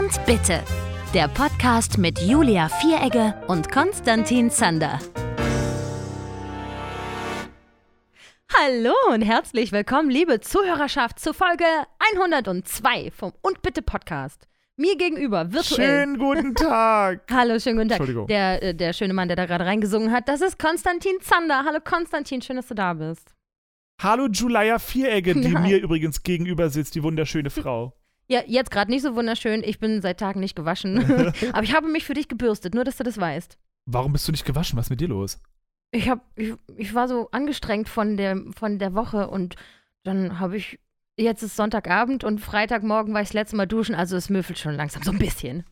und Bitte. Der Podcast mit Julia Vieregge und Konstantin Zander. Hallo und herzlich willkommen, liebe Zuhörerschaft, zu Folge 102 vom Und Bitte Podcast. Mir gegenüber, virtuell. Schönen guten Tag. Hallo, schönen guten Tag. Entschuldigung. Der, äh, der schöne Mann, der da gerade reingesungen hat, das ist Konstantin Zander. Hallo Konstantin, schön, dass du da bist. Hallo Julia Vieregge, die Nein. mir übrigens gegenüber sitzt, die wunderschöne Frau. Ja, jetzt gerade nicht so wunderschön. Ich bin seit Tagen nicht gewaschen. Aber ich habe mich für dich gebürstet, nur dass du das weißt. Warum bist du nicht gewaschen? Was ist mit dir los? Ich, hab, ich, ich war so angestrengt von der, von der Woche und dann habe ich. Jetzt ist Sonntagabend und Freitagmorgen war ich das letzte Mal duschen, also es müffelt schon langsam so ein bisschen.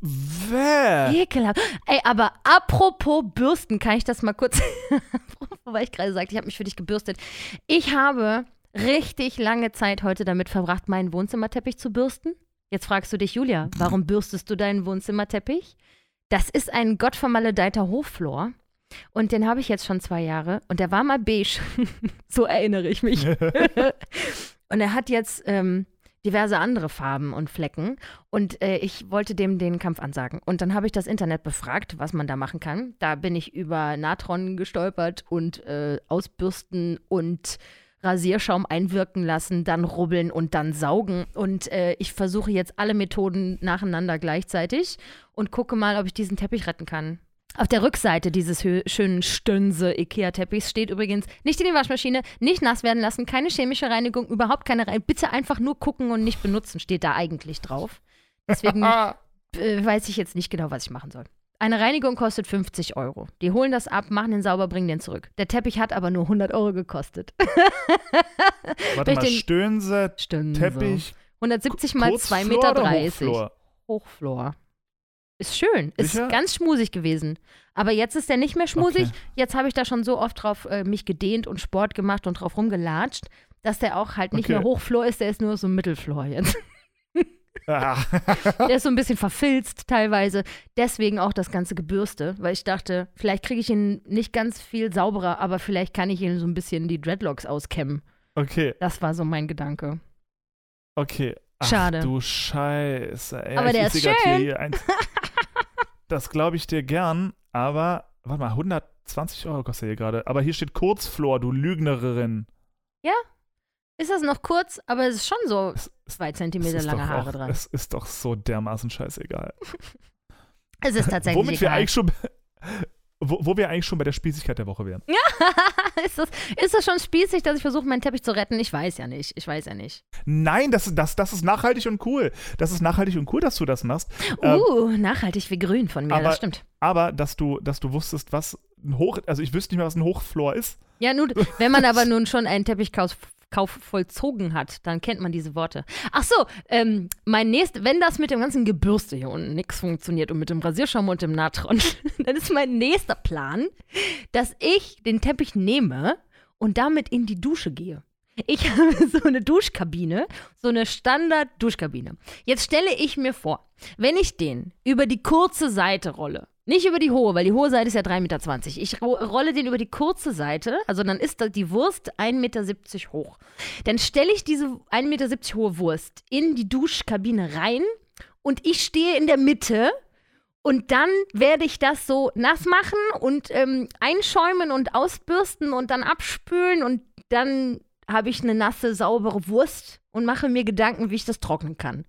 Wer? Ekelhaft. Ey, aber apropos Bürsten, kann ich das mal kurz, weil ich gerade sagte, ich habe mich für dich gebürstet. Ich habe richtig lange Zeit heute damit verbracht, meinen Wohnzimmerteppich zu bürsten. Jetzt fragst du dich, Julia, warum bürstest du deinen Wohnzimmerteppich? Das ist ein gottvermaledeiter Hochflor. Und den habe ich jetzt schon zwei Jahre. Und der war mal beige. so erinnere ich mich. und er hat jetzt ähm, diverse andere Farben und Flecken. Und äh, ich wollte dem den Kampf ansagen. Und dann habe ich das Internet befragt, was man da machen kann. Da bin ich über Natron gestolpert und äh, ausbürsten und Rasierschaum einwirken lassen, dann rubbeln und dann saugen. Und äh, ich versuche jetzt alle Methoden nacheinander gleichzeitig und gucke mal, ob ich diesen Teppich retten kann. Auf der Rückseite dieses hö- schönen Stönse Ikea-Teppichs steht übrigens nicht in die Waschmaschine, nicht nass werden lassen, keine chemische Reinigung, überhaupt keine Reinigung. Bitte einfach nur gucken und nicht benutzen, steht da eigentlich drauf. Deswegen äh, weiß ich jetzt nicht genau, was ich machen soll. Eine Reinigung kostet 50 Euro. Die holen das ab, machen den sauber, bringen den zurück. Der Teppich hat aber nur 100 Euro gekostet. Warte mal, Stöhnse, Stönse. Teppich, 170 mal 2,30 Kurzflor Meter. oder Hochflor? Hochflor. Ist schön. Ist Sicher? ganz schmusig gewesen. Aber jetzt ist der nicht mehr schmusig. Okay. Jetzt habe ich da schon so oft drauf äh, mich gedehnt und Sport gemacht und drauf rumgelatscht, dass der auch halt nicht Okay. mehr Hochflor ist, der ist nur so Mittelflor jetzt. Der ist so ein bisschen verfilzt teilweise. Deswegen auch das ganze Gebürste, weil ich dachte, vielleicht kriege ich ihn nicht ganz viel sauberer, aber vielleicht kann ich ihn so ein bisschen die Dreadlocks auskämmen. Okay, Das war so mein Gedanke. okay. Ach, Schade. du Scheiße. Ey, Aber ich der ist schön. Das glaube ich dir gern, aber, warte mal, 120 Euro kostet er hier gerade. Aber hier steht Kurzflor, du Lügnerin. Ist das noch kurz, aber es ist schon so Es, zwei Zentimeter lange Haare auch, dran. Es ist doch so dermaßen scheißegal. Es ist tatsächlich Womit wir egal. eigentlich schon, wo, wo wir eigentlich schon bei der Spießigkeit der Woche wären. ist, das, ist das schon spießig, dass ich versuche, meinen Teppich zu retten? Ich weiß ja nicht. Ich weiß ja nicht. Nein, das, das, das ist nachhaltig und cool. Das ist nachhaltig und cool, dass du das machst. Ähm, Uh, nachhaltig wie grün von mir, aber- das stimmt. aber dass du, dass du wusstest, was ein Hoch, also ich wüsste nicht mehr, was ein Hochflor ist. Ja, nun, wenn man aber nun schon einen Teppichkauf Kauf vollzogen hat, dann kennt man diese Worte. Ach so, ähm, mein nächst, wenn das mit dem ganzen Gebürste hier unten nichts funktioniert und mit dem Rasierschaum und dem Natron, dann ist mein nächster Plan, dass ich den Teppich nehme und damit in die Dusche gehe. Ich habe so eine Duschkabine, so eine Standard-Duschkabine. Jetzt stelle ich mir vor, wenn ich den über die kurze Seite rolle, nicht über die hohe, weil die hohe Seite ist ja 3,20 Meter. Ich ro rolle den über die kurze Seite, also dann ist die Wurst 1,70 Meter hoch. Dann stelle ich diese 1,70 Meter hohe Wurst in die Duschkabine rein und ich stehe in der Mitte und dann werde ich das so nass machen und ähm, einschäumen und ausbürsten und dann abspülen und dann habe ich eine nasse, saubere Wurst und mache mir Gedanken, wie ich das trocknen kann.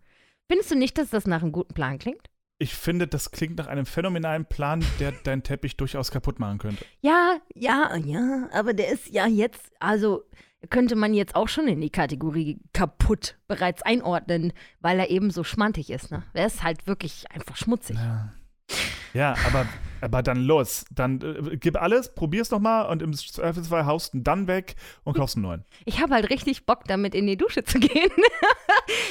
Findest du nicht, dass das nach einem guten Plan klingt? Ich finde, das klingt nach einem phänomenalen Plan, der deinen Teppich durchaus kaputt machen könnte. Ja, ja, ja, aber der ist ja jetzt, also könnte man jetzt auch schon in die Kategorie kaputt bereits einordnen, weil er eben so schmantig ist. Ne? Der ist halt wirklich einfach schmutzig. Ja, ja aber, aber dann los. Dann äh, gib alles, probier's nochmal und im Zweifelsfall haust ihn dann weg und kaufst einen neuen. Ich habe halt richtig Bock, damit in die Dusche zu gehen.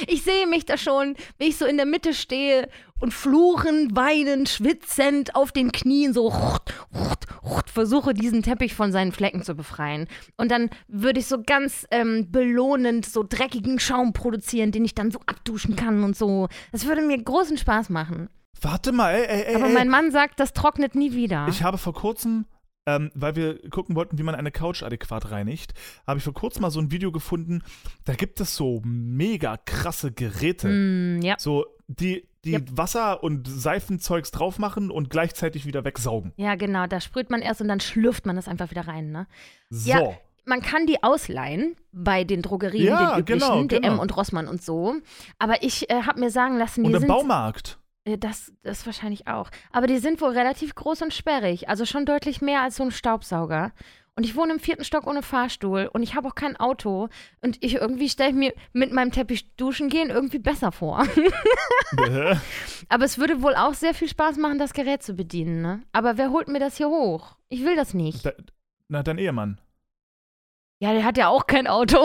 ich sehe mich da schon, wie ich so in der Mitte stehe und fluchend, weinend, schwitzend auf den Knien so rut, rut, rut, versuche, diesen Teppich von seinen Flecken zu befreien. Und dann würde ich so ganz ähm, belohnend so dreckigen Schaum produzieren, den ich dann so abduschen kann und so. Das würde mir großen Spaß machen. Warte mal, ey, ey, ey. Aber mein Mann sagt, das trocknet nie wieder. Ich habe vor kurzem, ähm, weil wir gucken wollten, wie man eine Couch adäquat reinigt, habe ich vor kurzem mal so ein Video gefunden. Da gibt es so mega krasse Geräte. Mm, ja. So, die, die Ja. Wasser und Seifenzeugs drauf machen und gleichzeitig wieder wegsaugen. Ja, genau, da sprüht man erst und dann schlürft man das einfach wieder rein, ne? So. Ja, Man kann die ausleihen bei den Drogerien, Ja, den üblichen, genau, DM genau. und Rossmann und so. Aber ich äh, habe mir sagen lassen, die und im sind Baumarkt. Äh, Das, das wahrscheinlich auch. Aber die sind wohl relativ groß und sperrig. Also schon deutlich mehr als so ein Staubsauger. Und ich wohne im vierten Stock ohne Fahrstuhl und ich habe auch kein Auto. Und ich irgendwie stelle ich mir mit meinem Teppich duschen gehen irgendwie besser vor. Aber es würde wohl auch sehr viel Spaß machen, das Gerät zu bedienen, ne? Aber wer holt mir das hier hoch? Ich will das nicht. Da, na, dein Ehemann. Ja, der hat ja auch kein Auto.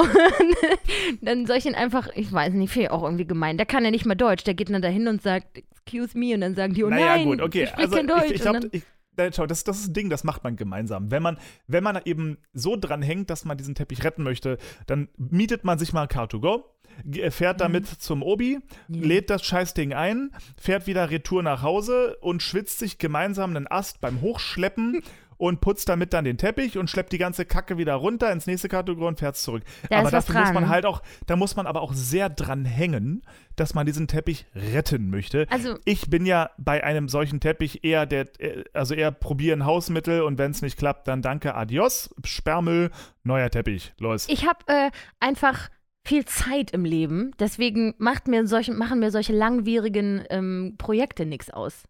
dann soll ich ihn einfach, ich weiß nicht, finde ich auch irgendwie gemein. Der kann ja nicht mal Deutsch. Der geht dann dahin und sagt, excuse me, und dann sagen die, oh naja, nein, gut, okay. ich sprich Also kein Deutsch. ich, ich nein, schau, das, das ist ein Ding, das macht man gemeinsam. Wenn man, wenn man eben so dran hängt, dass man diesen Teppich retten möchte, dann mietet man sich mal Car2Go, ge- fährt damit zum Obi, Ja. lädt das Scheißding ein, fährt wieder retour nach Hause und schwitzt sich gemeinsam einen Ast beim Hochschleppen und putzt damit dann den Teppich und schleppt die ganze Kacke wieder runter ins nächste Car2Go und fährt's zurück. Da aber dafür muss man halt auch, da muss man aber auch sehr dran hängen, dass man diesen Teppich retten möchte. Also, Ich bin ja bei einem solchen Teppich eher der, äh, also eher probieren Hausmittel und wenn es nicht klappt, dann danke, adios, Sperrmüll, neuer Teppich, los. ich habe äh, einfach viel Zeit im Leben. Deswegen macht mir solche, machen mir solche langwierigen ähm, Projekte nichts aus.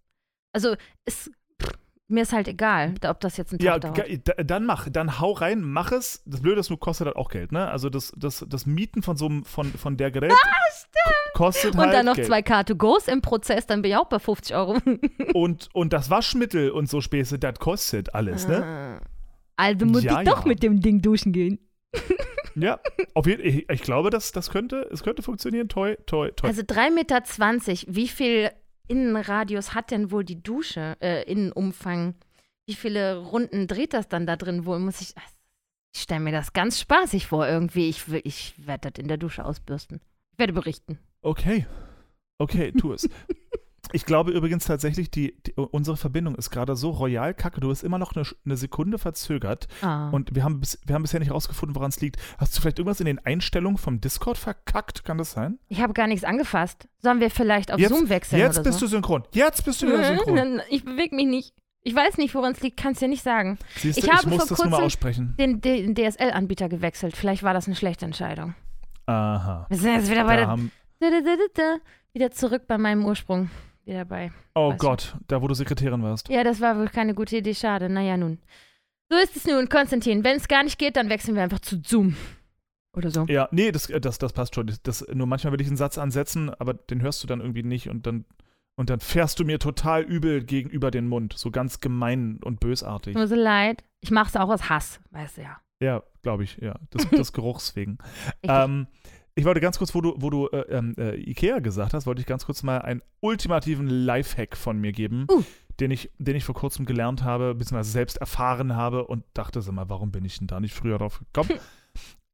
Also, es, mir ist halt egal, ob das jetzt ein Tag Ja, dauert. dann mach, dann hau rein, mach es. Das Blöde ist, nur kostet halt auch Geld, ne? Also das, das, das Mieten von so einem, von, von der Gerät kostet Und halt dann noch Geld. zwei Car2Go's im Prozess, dann bin ich auch bei 50 Euro. Und, und das Waschmittel und so Späße, das kostet alles, ne? Also muss Ja, ich doch ja. mit dem Ding duschen gehen. Ja, auf jeden ich, ich glaube, das, das könnte, es könnte funktionieren. Toi, toi, toi. Also 3,20 Meter, wie viel Innenradius hat denn wohl die Dusche, äh, Innenumfang? Wie viele Runden dreht das dann da drin wohl? Muss ich. Ich stelle mir das ganz spaßig vor irgendwie. Ich, will- ich werde das in der Dusche ausbürsten. Ich werde berichten. Okay. Okay, tu es. Ich glaube übrigens tatsächlich, die, die, unsere Verbindung ist gerade so royal kacke. Du bist immer noch eine, eine Sekunde verzögert Ah. und wir haben, bis, wir haben bisher nicht rausgefunden, woran es liegt. Hast du vielleicht irgendwas in den Einstellungen vom Discord verkackt? Kann das sein? ich habe gar nichts angefasst. Sollen wir vielleicht auf Jetzt- Zoom wechseln Jetzt bist so? du synchron. Jetzt bist du wieder synchron. Ich bewege mich nicht. Ich weiß nicht, woran es liegt, kann es dir nicht sagen. Siehst du, ich ich, habe muss vor das nur mal kurzem- aussprechen. Den, den DSL-Anbieter gewechselt. Vielleicht war das eine schlechte Entscheidung. Aha. Wir sind jetzt wieder bei Da der da, da. Wieder zurück bei meinem Ursprung. Wieder bei. oh Weißt du. Gott, da wo du Sekretärin warst. Ja, das war wohl keine gute Idee, schade. Naja, nun. So ist es nun, Konstantin. Wenn es gar nicht geht, dann wechseln wir einfach zu Zoom. Oder so. Ja, nee, das, das, das passt schon. Das, das, nur manchmal will ich einen Satz ansetzen, aber den hörst du dann irgendwie nicht und dann, und dann fährst du mir total übel gegenüber den Mund. So ganz gemein und bösartig. Nur so leid. Ich mach's auch aus Hass, weißt du ja. Ja, glaube ich, ja. Das, des Geruchs wegen. Ähm, ich wollte ganz kurz, wo du, wo du äh, ähm, äh, Ikea gesagt hast, wollte ich ganz kurz mal einen ultimativen Lifehack von mir geben, Uh. den, ich, den ich vor kurzem gelernt habe, beziehungsweise selbst erfahren habe und dachte so mal, warum bin ich denn da nicht früher drauf gekommen?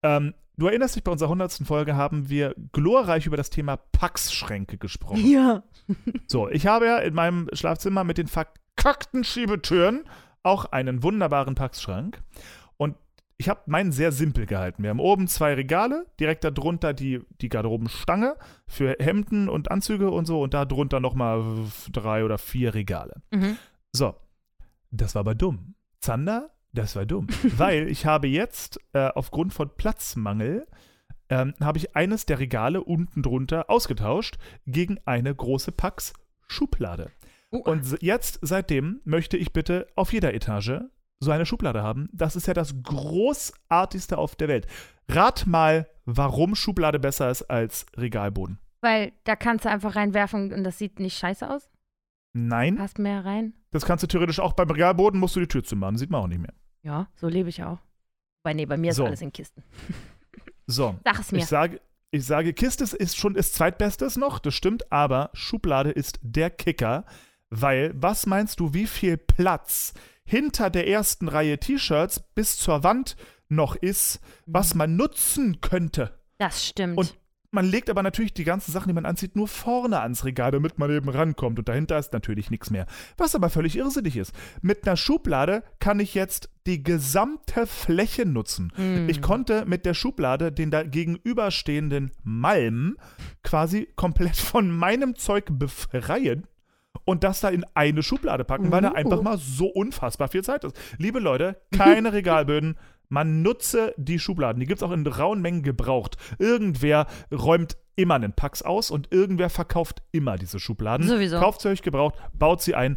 ähm, du erinnerst dich, bei unserer 100. Folge haben wir glorreich über das Thema Packschränke gesprochen. ja. So, ich habe ja in meinem Schlafzimmer mit den verkackten Schiebetüren auch einen wunderbaren Packschrank. Ich habe meinen sehr simpel gehalten. Wir haben oben zwei Regale, direkt darunter die, die Garderobenstange für Hemden und Anzüge und so und da drunter nochmal drei oder vier Regale. Mhm. So, das war aber dumm. Zander, das war dumm. Weil ich habe jetzt äh, aufgrund von Platzmangel ähm, habe ich eines der Regale unten drunter ausgetauscht gegen eine große Pax Schublade. Uh, Und jetzt, seitdem, möchte ich bitte auf jeder Etage so eine Schublade haben. Das ist ja das großartigste auf der Welt. Rat mal, warum Schublade besser ist als Regalboden. weil da kannst du einfach reinwerfen und das sieht nicht scheiße aus. Nein, Passt mehr rein. das kannst du theoretisch auch beim Regalboden, musst du die Tür zumachen, sieht man auch nicht mehr. Ja, so lebe ich auch. Weil nee, bei mir ist So. alles in Kisten. So, Sag es mir. Ich sage, ich sage, Kiste ist schon das zweitbestes noch, das stimmt, aber Schublade ist der Kicker, weil was meinst du, wie viel Platz hinter der ersten Reihe T-Shirts bis zur Wand noch ist, was man nutzen könnte? Das stimmt. Und- man legt aber natürlich die ganzen Sachen, die man anzieht, nur vorne ans Regal, damit man eben rankommt. Und dahinter ist natürlich nichts mehr. Was aber völlig irrsinnig ist. Mit einer Schublade kann ich jetzt die gesamte Fläche nutzen. Mm. Ich konnte mit der Schublade den da gegenüberstehenden Malm quasi komplett von meinem Zeug befreien und das da in eine Schublade packen, weil da Uh. einfach mal so unfassbar viel Zeit ist. Liebe Leute, keine Regalböden. Man nutze die Schubladen. Die gibt es auch in rauen Mengen gebraucht. Irgendwer räumt immer einen Pax aus und irgendwer verkauft immer diese Schubladen. Sowieso. Kauft sie euch gebraucht, baut sie ein.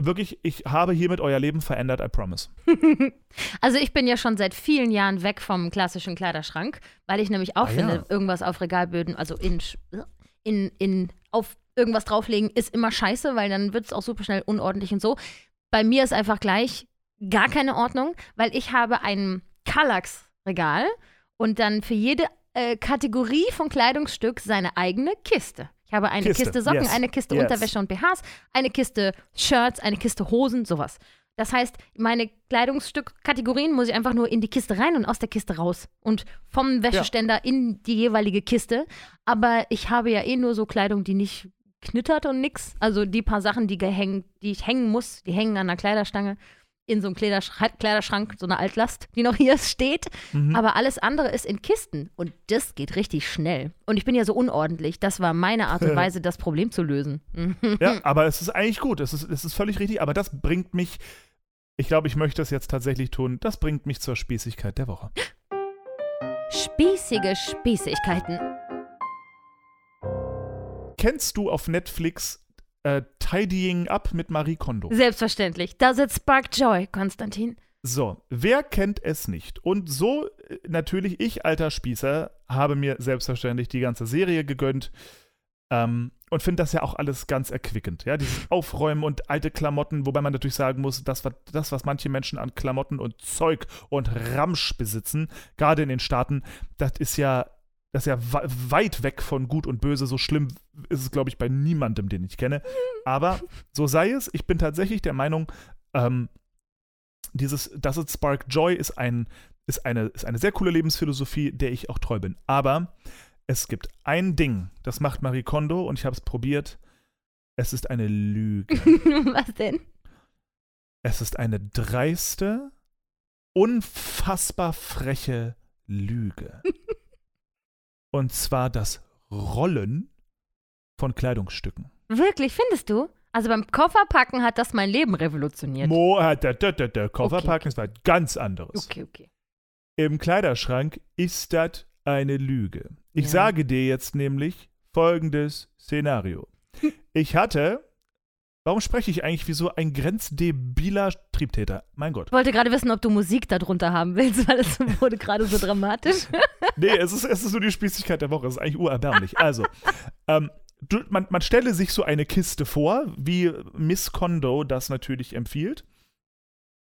Wirklich, ich habe hiermit euer Leben verändert, I promise. Also ich bin ja schon seit vielen Jahren weg vom klassischen Kleiderschrank, weil ich nämlich auch Ah, finde, ja. irgendwas auf Regalböden, also in, in, in auf irgendwas drauflegen, ist immer scheiße, weil dann wird es auch super schnell unordentlich und so. Bei mir ist einfach gleich gar keine Ordnung, weil ich habe ein Kallax-Regal und dann für jede äh, Kategorie von Kleidungsstück seine eigene Kiste. Ich habe eine Kiste, Kiste, Socken, yes, eine Kiste yes. Unterwäsche und BHs, eine Kiste Shirts, eine Kiste Hosen, sowas. Das heißt, meine Kleidungsstückkategorien muss ich einfach nur in die Kiste rein und aus der Kiste raus. Und vom Wäscheständer in die jeweilige Kiste. Aber ich habe ja eh nur so Kleidung, die nicht knittert und nix. Also die paar Sachen, die, gehängt, die ich hängen muss, die hängen an der Kleiderstange in so einem Kleiderschrank, Kleiderschrank, so eine Altlast, die noch hier steht. Mhm. Aber alles andere ist in Kisten. Und das geht richtig schnell. Und ich bin ja so unordentlich. Das war meine Art und Weise, das Problem zu lösen. Ja, aber es ist eigentlich gut. Es ist, es ist völlig richtig. Aber das bringt mich, ich glaube, ich möchte das jetzt tatsächlich tun, das bringt mich zur Spießigkeit der Woche. Spießige Spießigkeiten. Kennst du auf Netflix äh, Tidying Up mit Marie Kondo? Selbstverständlich. Does it spark joy, Konstantin? So, wer kennt es nicht? Und so äh, natürlich ich, alter Spießer, habe mir selbstverständlich die ganze Serie gegönnt ähm, und finde das ja auch alles ganz erquickend. Ja, dieses Aufräumen und alte Klamotten, wobei man natürlich sagen muss, das, was- das was manche Menschen an Klamotten und Zeug und Ramsch besitzen, gerade in den Staaten, das ist ja, das ist ja weit weg von Gut und Böse. So schlimm ist es, glaube ich, bei niemandem, den ich kenne. Aber so sei es. Ich bin tatsächlich der Meinung, ähm, dieses Does It Spark Joy ist, ein, ist, eine, ist eine sehr coole Lebensphilosophie, der ich auch treu bin. Aber es gibt ein Ding, das macht Marie Kondo und ich habe es probiert. Es ist eine Lüge. Was denn? es ist eine dreiste, unfassbar freche Lüge. und zwar das Rollen von Kleidungsstücken. Wirklich, findest du? Also beim Kofferpacken hat das mein Leben revolutioniert. Mo, äh, der, der, der, der Kofferpacken ist was ganz anderes. okay, okay. Im Kleiderschrank ist das eine Lüge. Ich Ja. sage dir jetzt nämlich folgendes Szenario. Ich hatte, warum spreche ich eigentlich wie so ein grenzdebiler Triebtäter? Mein Gott. Ich wollte gerade wissen, ob du Musik darunter haben willst, weil es wurde gerade so dramatisch. Nee, es ist, es ist nur die Spießigkeit der Woche. Es ist eigentlich urerbärmlich. Also, ähm, du, man, man stelle sich so eine Kiste vor, wie Miss Kondo das natürlich empfiehlt.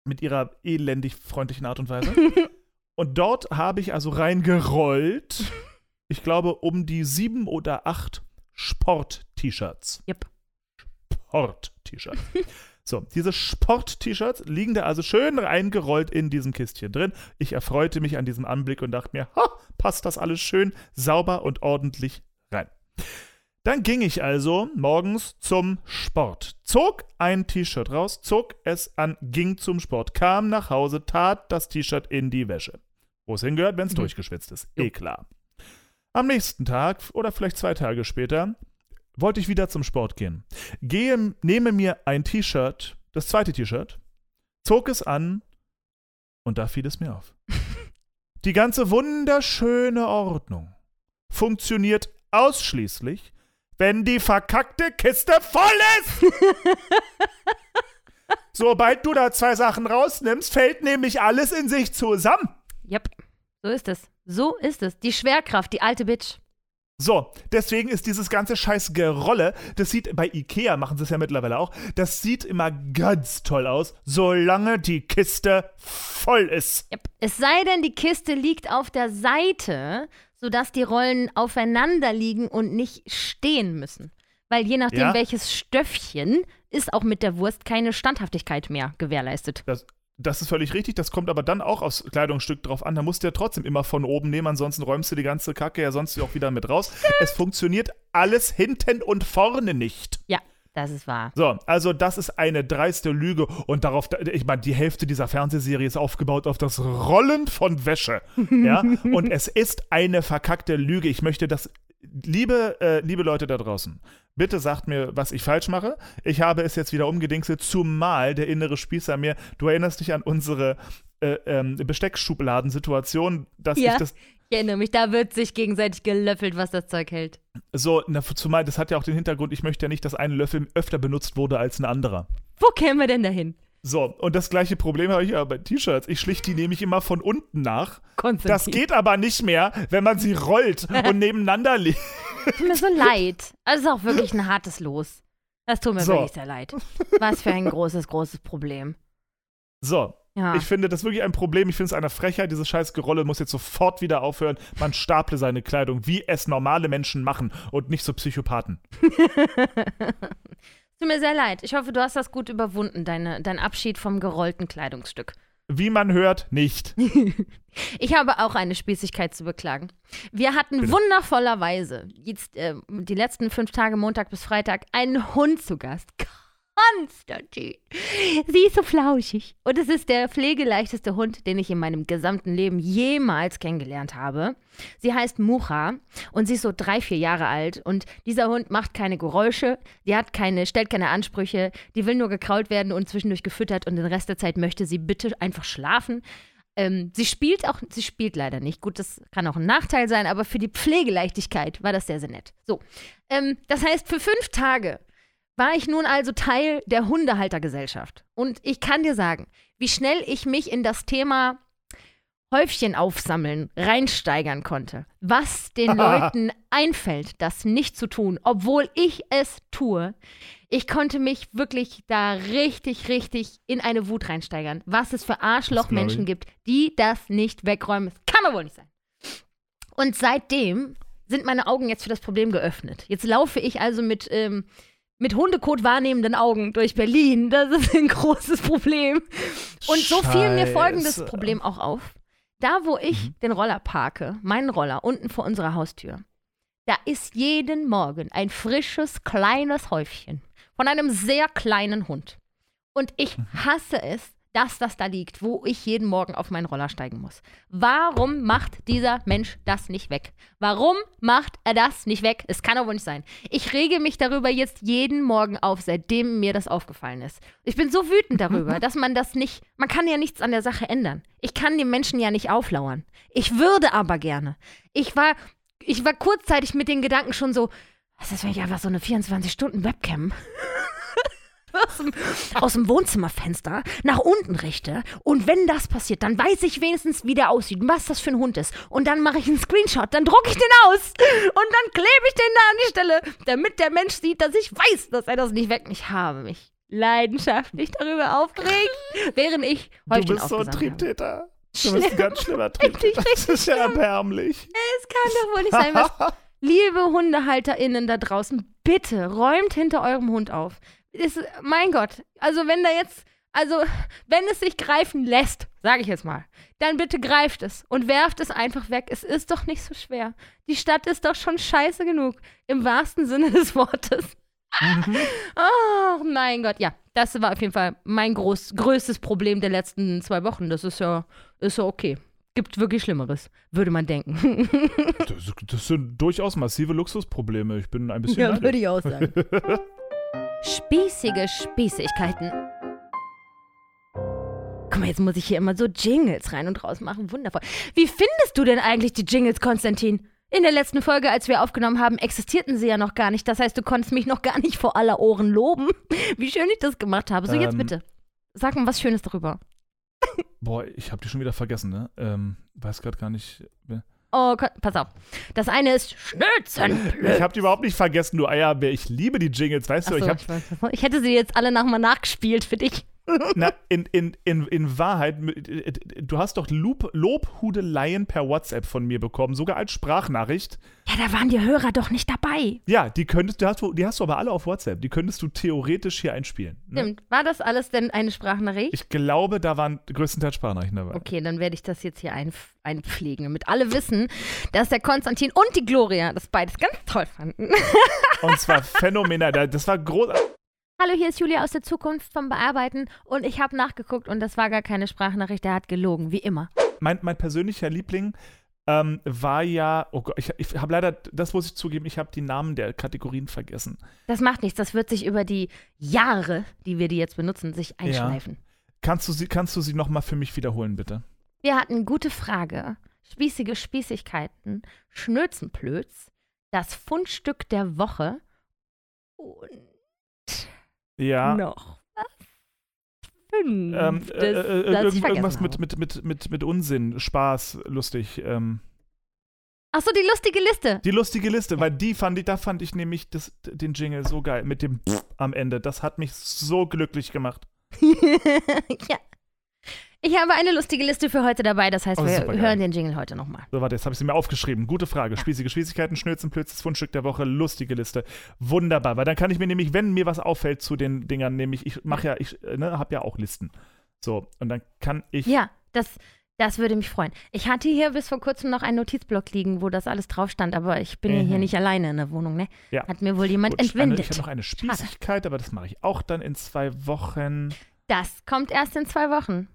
Mit ihrer elendig freundlichen Art und Weise. Und dort habe ich also reingerollt, ich glaube, um die sieben oder acht Sport-T-Shirts. Yep. Sport-T-Shirts. So, diese Sport-T-Shirts liegen da also schön eingerollt in diesem Kistchen drin. Ich erfreute mich an diesem Anblick und dachte mir, ha, passt das alles schön sauber und ordentlich rein. Dann ging ich also morgens zum Sport, zog ein T-Shirt raus, zog es an, ging zum Sport, kam nach Hause, tat das T-Shirt in die Wäsche. Wo es hingehört, wenn es Mhm. durchgeschwitzt ist. Eh klar. Am nächsten Tag oder vielleicht zwei Tage später wollte ich wieder zum Sport gehen. Gehe, nehme mir ein T-Shirt, das zweite T-Shirt, zog es an und da fiel es mir auf. Die ganze wunderschöne Ordnung funktioniert ausschließlich, wenn die verkackte Kiste voll ist. Sobald du da zwei Sachen rausnimmst, fällt nämlich alles in sich zusammen. Yep, so ist es. So ist es. Die Schwerkraft, die alte Bitch. So, deswegen ist dieses ganze scheiß Gerolle, das sieht bei Ikea, machen sie es ja mittlerweile auch, das sieht immer ganz toll aus, solange die Kiste voll ist. Yep. Es sei denn, die Kiste liegt auf der Seite, sodass die Rollen aufeinander liegen und nicht stehen müssen. Weil je nachdem, Ja. welches Stöffchen, ist auch mit der Wurst keine Standhaftigkeit mehr gewährleistet. das ist völlig richtig, das kommt aber dann auch aufs Kleidungsstück drauf an. Da musst du ja trotzdem immer von oben nehmen, ansonsten räumst du die ganze Kacke ja sonst auch wieder mit raus. es funktioniert alles hinten und vorne nicht. Ja, das ist wahr. So, also das ist eine dreiste Lüge und darauf, ich meine, die Hälfte dieser Fernsehserie ist aufgebaut auf das Rollen von Wäsche. ja, und es ist eine verkackte Lüge. Ich möchte das liebe, äh, liebe Leute da draußen, bitte sagt mir, was ich falsch mache. Ich habe es jetzt wieder umgedingselt, zumal der innere Spießer mir, du erinnerst dich an unsere äh, ähm, Besteckschubladensituation, dass Ja. ich das Ich erinnere mich, da wird sich gegenseitig gelöffelt, was das Zeug hält. so, na, zumal das hat ja auch den Hintergrund, ich möchte ja nicht, dass ein Löffel öfter benutzt wurde als ein anderer. Wo kämen wir denn dahin? So, und das gleiche Problem habe ich ja bei T-Shirts. Ich schlicht die nämlich immer von unten nach. Konstantin. Das geht aber nicht mehr, wenn man sie rollt und nebeneinander legt. Tut mir so leid. Also es ist auch wirklich ein hartes Los. Das tut mir So. wirklich sehr leid. Was für ein großes, großes Problem. So, Ja. ich finde das wirklich ein Problem. Ich finde es eine Frechheit. Dieses scheiß Gerolle muss jetzt sofort wieder aufhören. Man staple seine Kleidung, wie es normale Menschen machen und nicht so Psychopathen. Tut mir sehr leid. Ich hoffe, du hast das gut überwunden, deine, dein Abschied vom gerollten Kleidungsstück. Wie man hört, nicht. Ich habe auch eine Spießigkeit zu beklagen. Wir hatten Bitte. wundervollerweise jetzt äh, die letzten fünf Tage, Montag bis Freitag, einen Hund zu Gast. Konstantin. Sie ist so flauschig. Und es ist der pflegeleichteste Hund, den ich in meinem gesamten Leben jemals kennengelernt habe. Sie heißt Mucha und sie ist so drei, vier Jahre alt. Und dieser Hund macht keine Geräusche, die hat keine, stellt keine Ansprüche, die will nur gekrault werden und zwischendurch gefüttert und den Rest der Zeit möchte sie bitte einfach schlafen. Ähm, sie spielt auch, sie spielt leider nicht. Gut, das kann auch ein Nachteil sein, aber für die Pflegeleichtigkeit war das sehr, sehr nett. So, ähm, das heißt, für fünf Tage war ich nun also Teil der Hundehaltergesellschaft. Und ich kann dir sagen, wie schnell ich mich in das Thema Häufchen aufsammeln reinsteigern konnte. Was den Leuten einfällt, das nicht zu tun, obwohl ich es tue. Ich konnte mich wirklich da richtig, richtig in eine Wut reinsteigern. Was es für Arschlochmenschen gibt, die das nicht wegräumen. Das kann doch wohl nicht sein. Und seitdem sind meine Augen jetzt für das Problem geöffnet. Jetzt laufe ich also mit, ähm, mit Hundekot wahrnehmenden Augen durch Berlin. Das ist ein großes Problem. Und so fiel mir folgendes. Problem auch auf. Da, wo ich Mhm. den Roller parke, meinen Roller unten vor unserer Haustür, da ist jeden Morgen ein frisches, kleines Häufchen von einem sehr kleinen Hund. Und ich Mhm. hasse es, dass das da liegt, wo ich jeden Morgen auf meinen Roller steigen muss. Warum macht dieser Mensch das nicht weg? Warum macht er das nicht weg? Es kann doch wohl nicht sein. Ich rege mich darüber jetzt jeden Morgen auf, seitdem mir das aufgefallen ist. Ich bin so wütend darüber, dass man das nicht, man kann ja nichts an der Sache ändern. Ich kann den Menschen ja nicht auflauern. Ich würde aber gerne. Ich war, ich war kurzzeitig mit den Gedanken schon so, was ist, wenn ich einfach so eine 24-Stunden-Webcam aus dem, aus dem Wohnzimmerfenster nach unten richte und wenn das passiert, dann weiß ich wenigstens, wie der aussieht und was das für ein Hund ist. Und dann mache ich einen Screenshot, dann drucke ich den aus und dann klebe ich den da an die Stelle, damit der Mensch sieht, dass ich weiß, dass er das nicht weg. Ich habe mich leidenschaftlich darüber aufgeregt, während ich Du Häufchen bist so ein habe. Triebtäter. Du bist ein ganz schlimmer Triebtäter. Das ist ja erbärmlich. Es kann doch wohl nicht sein, was Liebe HundehalterInnen da draußen, bitte räumt hinter eurem Hund auf. Ist, mein Gott, also wenn da jetzt, also wenn es sich greifen lässt, sage ich jetzt mal, dann bitte greift es und werft es einfach weg. Es ist doch nicht so schwer. Die Stadt ist doch schon scheiße genug, im wahrsten Sinne des Wortes. Oh mein Gott, ja, das war auf jeden Fall mein groß, größtes Problem der letzten zwei Wochen. Das ist ja, ist ja okay. Gibt wirklich Schlimmeres, würde man denken. Das, das sind durchaus massive Luxusprobleme. Ich bin ein bisschen Ja, neidisch. würde ich auch sagen. Spießige Spießigkeiten. Guck mal, jetzt muss ich hier immer so Jingles rein und raus machen. Wundervoll. Wie findest du denn eigentlich die Jingles, Konstantin? In der letzten Folge, als wir aufgenommen haben, existierten sie ja noch gar nicht. Das heißt, du konntest mich noch gar nicht vor aller Ohren loben, wie schön ich das gemacht habe. So, jetzt Ähm. bitte. Sag mal was Schönes darüber. Boah, ich habe die schon wieder vergessen, ne? Ähm, weiß gerade gar nicht. wer- Oh, pass auf. Das eine ist Schnürzenblöd. Ich habe die überhaupt nicht vergessen, du Eierbär. Ich liebe die Jingles, weißt du? Achso, Ich hab, ich, weiß, ich hätte sie jetzt alle nochmal nachgespielt für dich. Na, in, in, in, in Wahrheit, du hast doch Lob, Lobhudeleien per WhatsApp von mir bekommen, sogar als Sprachnachricht. Ja, da waren die Hörer doch nicht dabei. Ja, die könntest, die hast, du, die hast du aber alle auf WhatsApp. Die könntest du theoretisch hier einspielen. Ne? Stimmt. War das alles denn eine Sprachnachricht? Ich glaube, da waren größtenteils Sprachnachrichten dabei. Okay, dann werde ich das jetzt hier ein, einpflegen, damit alle wissen, dass der Konstantin und die Gloria das beides ganz toll fanden. Und zwar phänomenal. Das war großartig. Hallo, hier ist Julia aus der Zukunft vom Bearbeiten und ich habe nachgeguckt und das war gar keine Sprachnachricht, der hat gelogen, wie immer. Mein, mein persönlicher Liebling ähm, war ja, oh Gott, ich, ich habe leider, das muss ich zugeben, ich habe die Namen der Kategorien vergessen. Das macht nichts, das wird sich über die Jahre, die wir die jetzt benutzen, sich einschleifen. Ja. Kannst du sie, kannst du sie nochmal für mich wiederholen, bitte? Wir hatten gute Frage, spießige Spießigkeiten, Schnözenplötz, das Fundstück der Woche und ja. noch ähm, äh, äh, irgendwas mit, mit, mit, mit, mit Unsinn, Spaß, lustig. Ähm. Ach so, die lustige Liste. Die lustige Liste, weil die fand ich, da fand ich nämlich das, den Jingle so geil mit dem am Ende. Das hat mich so glücklich gemacht. ja. Ich habe eine lustige Liste für heute dabei, das heißt, oh, wir hören den Jingle heute nochmal. So, warte, jetzt habe ich sie mir aufgeschrieben. Gute Frage. Ja. Spießige Spießigkeiten, Schnürzen, Plötzes, Fundstück der Woche, lustige Liste. Wunderbar, weil dann kann ich mir nämlich, wenn mir was auffällt zu den Dingern, nämlich, ich mache ja, ich ne, habe ja auch Listen. So, und dann kann ich. Ja, das, das würde mich freuen. Ich hatte hier bis vor kurzem noch einen Notizblock liegen, wo das alles drauf stand, aber ich bin mhm. hier nicht alleine in der Wohnung, ne? Ja. Hat mir wohl jemand Gut, entwendet. Eine, ich habe noch eine Spießigkeit, Schade. aber das mache ich auch dann in zwei Wochen. Das kommt erst in zwei Wochen.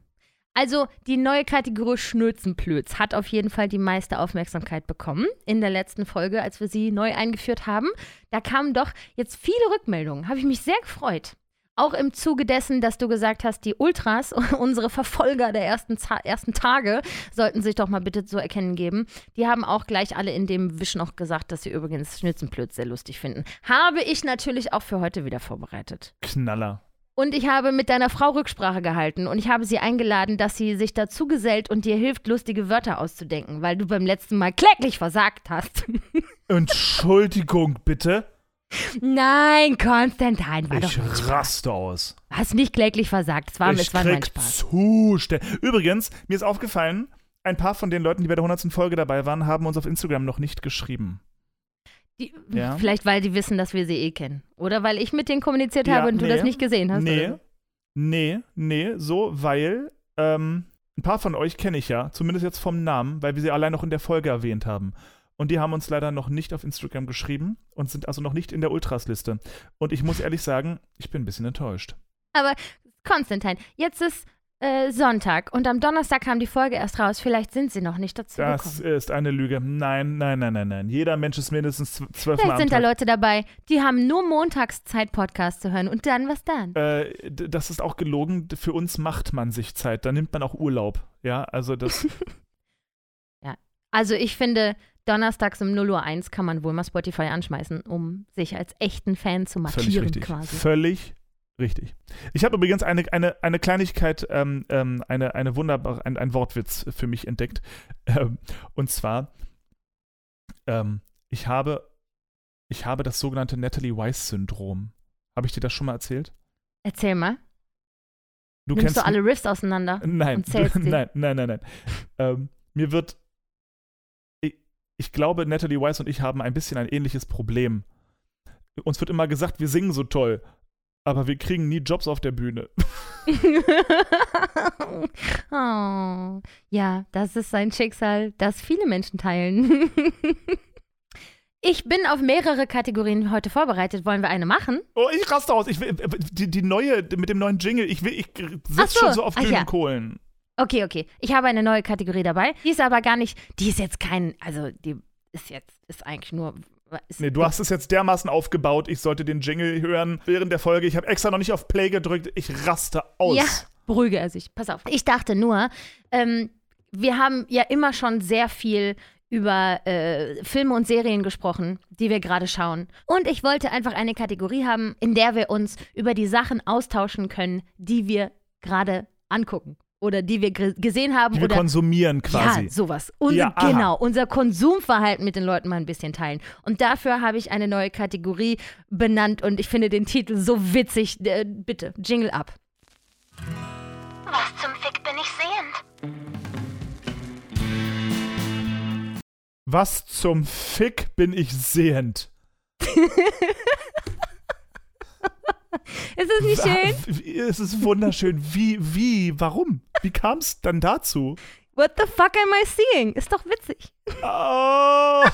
Also die neue Kategorie Schnürzenplötz hat auf jeden Fall die meiste Aufmerksamkeit bekommen in der letzten Folge, als wir sie neu eingeführt haben. Da kamen doch jetzt viele Rückmeldungen. Habe ich mich sehr gefreut. Auch im Zuge dessen, dass du gesagt hast, die Ultras, unsere Verfolger der ersten, ersten Tage, sollten sich doch mal bitte zu erkennen geben. Die haben auch gleich alle in dem Wisch noch gesagt, dass sie übrigens Schnitzenplötz sehr lustig finden. Habe ich natürlich auch für heute wieder vorbereitet. Knaller. Und ich habe mit deiner Frau Rücksprache gehalten und ich habe sie eingeladen, dass sie sich dazu gesellt und dir hilft, lustige Wörter auszudenken, weil du beim letzten Mal kläglich versagt hast. Entschuldigung, bitte? Nein, Konstantin, war ich doch Ich raste aus. Hast nicht kläglich versagt. Es war, ich es war mein Spaß. Übrigens, mir ist aufgefallen, ein paar von den Leuten, die bei der 100. Folge dabei waren, haben uns auf Instagram noch nicht geschrieben. Die, ja. Vielleicht, weil die wissen, dass wir sie eh kennen. Oder weil ich mit denen kommuniziert ja, habe und nee, du das nicht gesehen hast. Nee, oder? nee, nee, so, weil ähm, ein paar von euch kenne ich ja, zumindest jetzt vom Namen, weil wir sie allein noch in der Folge erwähnt haben. Und die haben uns leider noch nicht auf Instagram geschrieben und sind also noch nicht in der Ultras-Liste. Und ich muss ehrlich sagen, ich bin ein bisschen enttäuscht. Aber Konstantin, jetzt ist äh, Sonntag und am Donnerstag kam die Folge erst raus. Vielleicht sind sie noch nicht dazu Das gekommen. ist eine Lüge. Nein, nein, nein, nein, nein. Jeder Mensch ist mindestens zwölf Vielleicht sind da Leute dabei, die haben nur montags Zeit, Podcast zu hören. Und dann, was dann? Äh, das ist auch gelogen. Für uns macht man sich Zeit. Da nimmt man auch Urlaub. Ja, also das. ja, also ich finde, donnerstags um 0 Uhr 1 kann man wohl mal Spotify anschmeißen, um sich als echten Fan zu markieren Völlig richtig. quasi. Völlig Richtig. Ich habe übrigens eine, eine, eine Kleinigkeit, ähm, ähm, eine, eine wunderbare, ein, ein Wortwitz für mich entdeckt. Ähm, und zwar, ähm, ich habe, ich habe das sogenannte Natalie Weiss-Syndrom. Habe ich dir das schon mal erzählt? Erzähl mal. Du Nimmst kennst du alle Riffs auseinander? Nein, du, nein, nein, nein, nein. ähm, mir wird, ich, ich glaube, Natalie Weiss und ich haben ein bisschen ein ähnliches Problem. Uns wird immer gesagt, wir singen so toll aber wir kriegen nie Jobs auf der Bühne. oh, ja, das ist ein Schicksal, das viele Menschen teilen. ich bin auf mehrere Kategorien heute vorbereitet. Wollen wir eine machen? Oh, ich raste aus. Ich will, die, die neue, mit dem neuen Jingle, ich, will, ich sitze so. schon so auf dünnen ja. Kohlen. Okay, okay. Ich habe eine neue Kategorie dabei. Die ist aber gar nicht, die ist jetzt kein, also die ist jetzt, ist eigentlich nur Nee, du hast es jetzt dermaßen aufgebaut, ich sollte den Jingle hören während der Folge. Ich habe extra noch nicht auf Play gedrückt. Ich raste aus. Ja, beruhige er sich. Pass auf. Ich dachte nur, ähm, wir haben ja immer schon sehr viel über äh, Filme und Serien gesprochen, die wir gerade schauen. Und ich wollte einfach eine Kategorie haben, in der wir uns über die Sachen austauschen können, die wir gerade angucken oder die wir gesehen haben. Die wir oder, konsumieren quasi. Ja, sowas. Und ja, genau, unser Konsumverhalten mit den Leuten mal ein bisschen teilen. Und dafür habe ich eine neue Kategorie benannt und ich finde den Titel so witzig. Äh, bitte, Jingle ab. Was zum Fick bin ich sehend? Was zum Fick bin ich sehend? Ist es nicht schön? Es ist wunderschön. Wie, wie, warum? Wie kam es dann dazu? What the fuck am I seeing? Ist doch witzig. Oh,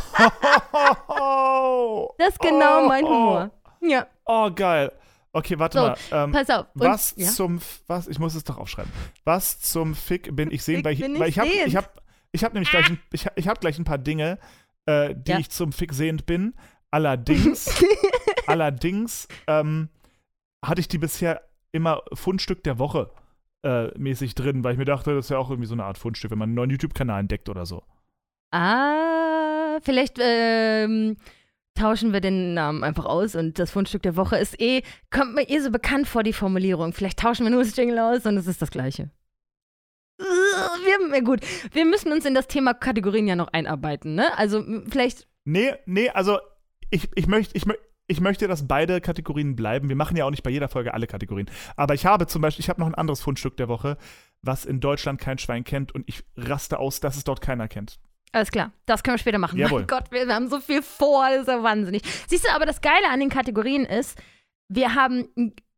Das ist genau Oh, mein oh. Humor. Ja, oh, geil. Okay, warte So, mal. Ähm, pass auf. Und- was ja? zum, was, ich muss es doch aufschreiben. Was zum Fick bin ich sehen, weil ich, weil ich habe, ich habe, ich habe nämlich gleich, ein, ich, hab- ich habe gleich ein paar Dinge, äh, die Ja. ich zum Fick sehend bin. Allerdings, allerdings ähm, hatte ich die bisher immer Fundstück der Woche äh, mäßig drin, weil ich mir dachte, das ist ja auch irgendwie so eine Art Fundstück, wenn man einen neuen YouTube-Kanal entdeckt oder so. Ah, vielleicht ähm, tauschen wir den Namen einfach aus und das Fundstück der Woche ist eh, kommt mir eh so bekannt vor, die Formulierung. Vielleicht tauschen wir nur das Jingle aus und es ist das Gleiche. Wir, gut, wir müssen uns in das Thema Kategorien ja noch einarbeiten, ne? Also vielleicht, Nee, nee, also ich, ich, möcht, ich, ich möchte, dass beide Kategorien bleiben. Wir machen ja auch nicht bei jeder Folge alle Kategorien. Aber ich habe zum Beispiel, ich habe noch ein anderes Fundstück der Woche, was in Deutschland kein Schwein kennt und ich raste aus, dass es dort keiner kennt. alles klar, das können wir später machen. Jawohl. Mein Gott, wir, wir haben so viel vor, das ist ja wahnsinnig. Siehst du, aber das Geile an den Kategorien ist, wir haben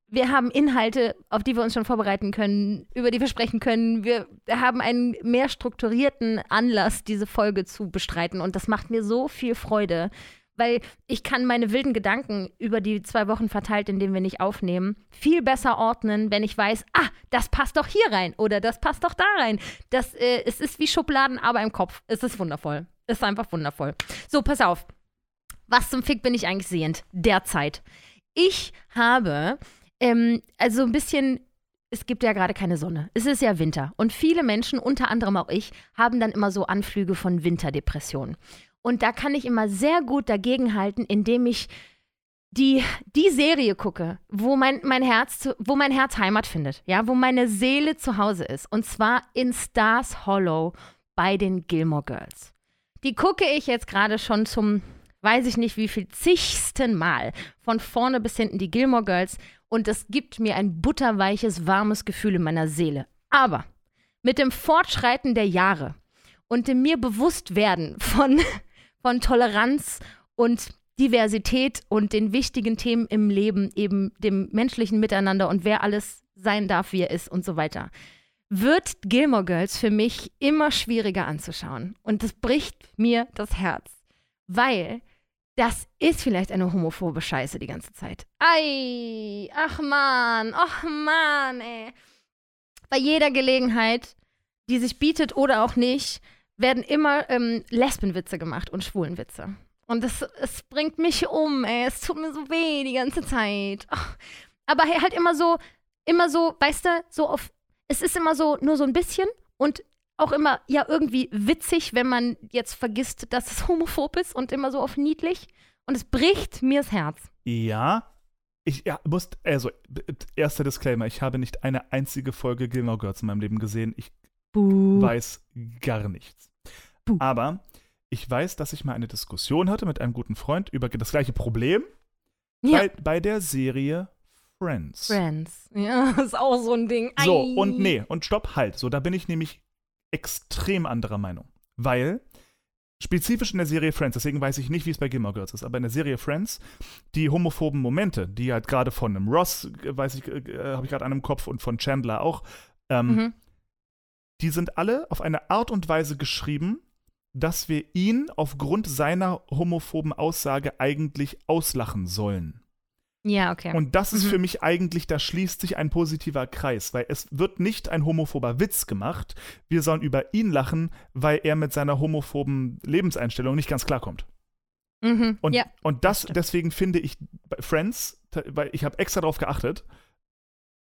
wir haben Inhalte, auf die wir uns schon vorbereiten können, über die wir sprechen können. Wir haben einen mehr strukturierten Anlass, diese Folge zu bestreiten. Und das macht mir so viel Freude, weil ich kann meine wilden Gedanken über die zwei Wochen verteilt, in denen wir nicht aufnehmen, viel besser ordnen, wenn ich weiß, ah, das passt doch hier rein oder das passt doch da rein. Das, äh, es ist wie Schubladen, aber im Kopf. Es ist wundervoll. Es ist einfach wundervoll. So, pass auf. Was zum Fick bin ich eigentlich sehend? Derzeit. Ich habe, ähm, also ein bisschen, es gibt ja gerade keine Sonne. Es ist ja Winter. Und viele Menschen, unter anderem auch ich, haben dann immer so Anflüge von Winterdepressionen. Und da kann ich immer sehr gut dagegenhalten, indem ich die, die Serie gucke, wo mein, mein Herz, wo mein Herz Heimat findet, ja, wo meine Seele zu Hause ist. Und zwar in Stars Hollow bei den Gilmore Girls. Die gucke ich jetzt gerade schon zum, weiß ich nicht wie viel, zigsten Mal. Von vorne bis hinten die Gilmore Girls. Und es gibt mir ein butterweiches, warmes Gefühl in meiner Seele. Aber mit dem Fortschreiten der Jahre und dem mir bewusst werden von, von Toleranz und Diversität und den wichtigen Themen im Leben, eben dem menschlichen Miteinander und wer alles sein darf, wie er ist und so weiter, wird Gilmore Girls für mich immer schwieriger anzuschauen. Und das bricht mir das Herz, weil das ist vielleicht eine homophobe Scheiße die ganze Zeit. Ei, ach man, ach man, ey. Bei jeder Gelegenheit, die sich bietet oder auch nicht, werden immer ähm, Lesbenwitze gemacht und Schwulenwitze. Und das, es bringt mich um, ey. Es tut mir so weh die ganze Zeit. Ach, aber halt immer so, immer so, weißt du, so auf, es ist immer so, nur so ein bisschen und auch immer, ja, irgendwie witzig, wenn man jetzt vergisst, dass es homophob ist und immer so auf niedlich. Und es bricht mir das Herz. Ja, ich ja, muss, also, erster Disclaimer, ich habe nicht eine einzige Folge Gilmore Girls in meinem Leben gesehen. Ich Buh. weiß gar nichts. Puh. Aber ich weiß, dass ich mal eine Diskussion hatte mit einem guten Freund über das gleiche Problem Ja, bei, bei der Serie Friends. Friends. Ja, ist auch so ein Ding. So, Ei. und nee, und stopp, halt. So, da bin ich nämlich extrem anderer Meinung. Weil, spezifisch in der Serie Friends, deswegen weiß ich nicht, wie es bei Gilmore Girls ist, aber in der Serie Friends, die homophoben Momente, die halt gerade von einem Ross, äh, weiß ich, äh, habe ich gerade an einem Kopf und von Chandler auch, ähm, Mhm. Die sind alle auf eine Art und Weise geschrieben, dass wir ihn aufgrund seiner homophoben Aussage eigentlich auslachen sollen. Ja, okay. Und das ist Mhm. für mich eigentlich, da schließt sich ein positiver Kreis, weil es wird nicht ein homophober Witz gemacht. Wir sollen über ihn lachen, weil er mit seiner homophoben Lebenseinstellung nicht ganz klarkommt. mhm. Und, ja. und das, stimmt. deswegen finde ich bei Friends, weil ich habe extra darauf geachtet,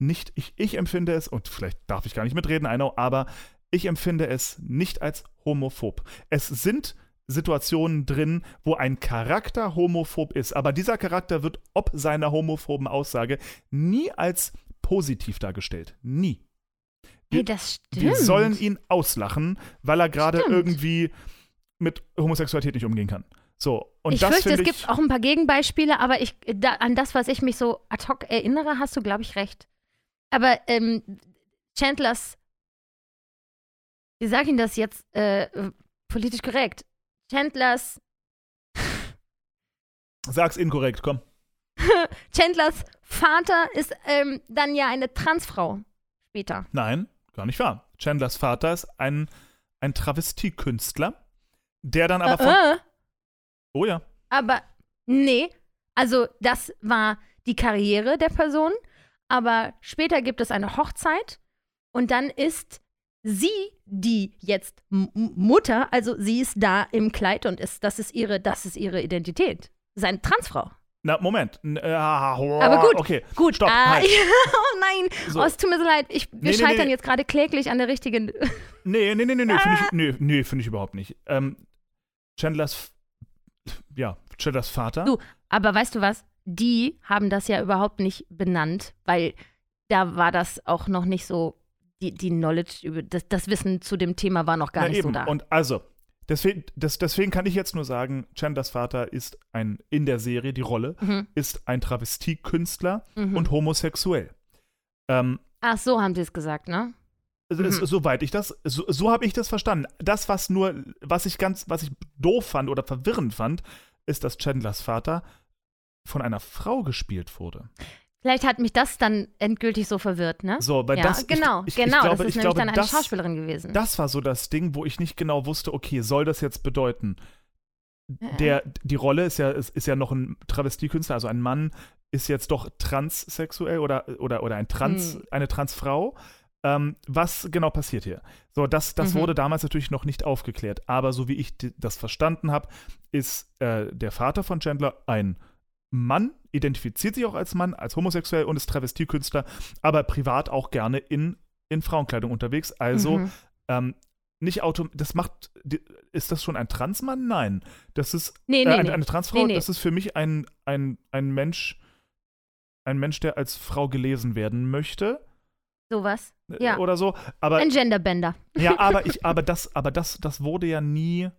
nicht, ich, ich empfinde es, und vielleicht darf ich gar nicht mitreden, I know, aber ich empfinde es nicht als homophob. Es sind Situationen drin, wo ein Charakter homophob ist, aber dieser Charakter wird ob seiner homophoben Aussage nie als positiv dargestellt. Nie. Hey, das stimmt. Wir sollen ihn auslachen, weil er gerade irgendwie mit Homosexualität nicht umgehen kann. So, und ich das fürchte, es ich, gibt auch ein paar Gegenbeispiele, aber ich, da, an das, was ich mich so ad hoc erinnere, hast du, glaube ich, recht. Aber ähm, Chandlers, wie sag ich Ihnen das jetzt äh, äh, politisch korrekt? Chandlers, Sag's inkorrekt, komm. Chandlers Vater ist ähm, dann ja eine Transfrau später. Nein, gar nicht wahr. Chandlers Vater ist ein, ein Travestiekünstler, der dann aber von. äh, äh, Oh ja. aber nee, also das war die Karriere der Person, aber später gibt es eine Hochzeit und dann ist sie die jetzt M Mutter, also sie ist da im Kleid und ist das ist ihre das ist ihre Identität. Seine Transfrau. Na, Moment. Äh, Aber gut, Okay. Gut, Stopp, ah, halt. oh nein, So. oh, es tut mir so leid. Ich, wir Nee, nee, scheitern nee. jetzt gerade kläglich an der richtigen. Nee, nee, nee, nee, nee, finde Ah. ich, nee, nee, find ich überhaupt nicht. Ähm, Chandlers, ja, Chandlers Vater. Du, Aber weißt du was? Die haben das ja überhaupt nicht benannt, weil da war das auch noch nicht so, die, die Knowledge über das, das Wissen zu dem Thema war noch gar Na nicht eben. so da. Und also, deswegen, das, deswegen kann ich jetzt nur sagen, Chandlers Vater ist ein, in der Serie, die Rolle, mhm. ist ein Travestiekünstler Mhm. und homosexuell. Ähm, Ach, so haben sie es gesagt, ne? Mhm. Soweit ich das, so, so habe ich das verstanden. Das, was nur, was ich ganz, was ich doof fand oder verwirrend fand, ist, dass Chandlers Vater von einer Frau gespielt wurde. Vielleicht hat mich das dann endgültig so verwirrt, ne? So, weil ja, das, ich- genau, ich, genau. ich glaube, das ist ich nämlich glaube, dann eine das, Schauspielerin gewesen. Das war so das Ding, wo ich nicht genau wusste, okay, soll das jetzt bedeuten, Äh, der, die Rolle ist ja, ist, ist ja noch ein Travestiekünstler, also ein Mann ist jetzt doch transsexuell oder, oder, oder ein Trans, Hm. eine Transfrau. Ähm, was genau passiert hier? So, das, das Mhm. wurde damals natürlich noch nicht aufgeklärt, aber so wie ich das verstanden habe, ist äh, der Vater von Chandler ein Mann, identifiziert sich auch als Mann, als homosexuell und ist Travestiekünstler, aber privat auch gerne in, in Frauenkleidung unterwegs. Also Mhm. ähm, nicht auto, das macht, ist das schon ein Transmann? Nein. Das ist Nee, äh, nee, eine, nee. eine Transfrau, das ist für mich ein, ein, ein Mensch, ein Mensch, der als Frau gelesen werden möchte. Sowas. äh, Ja. Oder so. Aber Ein Genderbender. ja, aber ich, aber das, aber das, das wurde ja nie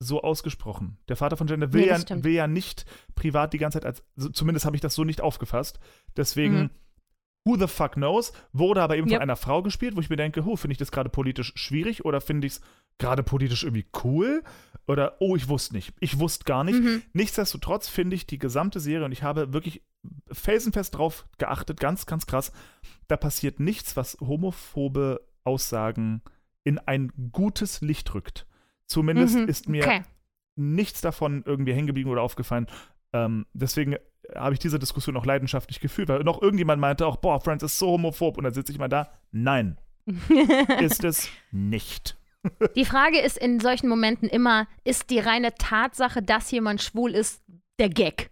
so ausgesprochen. Der Vater von Gender will, Nee, ja, will ja nicht privat die ganze Zeit als, so, zumindest habe ich das so nicht aufgefasst. Deswegen, Mhm. who the fuck knows, wurde aber eben Yep. von einer Frau gespielt, wo ich mir denke, huh, finde ich das gerade politisch schwierig oder finde ich es gerade politisch irgendwie cool? Oder, oh, ich wusste nicht. Ich wusste gar nicht. Mhm. Nichtsdestotrotz finde ich die gesamte Serie, und ich habe wirklich felsenfest drauf geachtet, ganz, ganz krass, da passiert nichts, was homophobe Aussagen in ein gutes Licht rückt. Zumindest Mhm. ist mir Okay. nichts davon irgendwie hängen geblieben oder aufgefallen. Ähm, deswegen habe ich diese Diskussion auch leidenschaftlich gefühlt, weil noch irgendjemand meinte auch, boah, Friends ist so homophob. Und dann sitze ich mal da. Nein, ist es nicht. Die Frage ist in solchen Momenten immer, ist die reine Tatsache, dass jemand schwul ist, der Gag?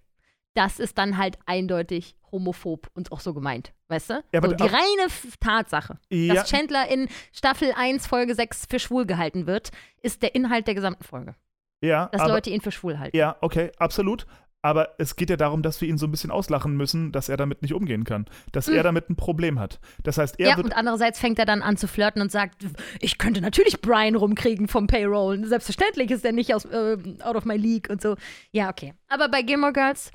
Das ist dann halt eindeutig homophob und auch so gemeint, weißt du? Ja, so, die reine Tatsache, Ja, dass Chandler in Staffel 1, Folge 6 für schwul gehalten wird, ist der Inhalt der gesamten Folge. ja, Dass aber, Leute ihn für schwul halten. ja, okay, absolut. Aber es geht ja darum, dass wir ihn so ein bisschen auslachen müssen, dass er damit nicht umgehen kann. Dass er Mhm. damit ein Problem hat. Das heißt, er Ja, wird und andererseits fängt er dann an zu flirten und sagt, ich könnte natürlich Brian rumkriegen vom Payroll. Selbstverständlich ist er nicht aus, äh, out of my league und so. Ja, okay. Aber bei Gilmore Girls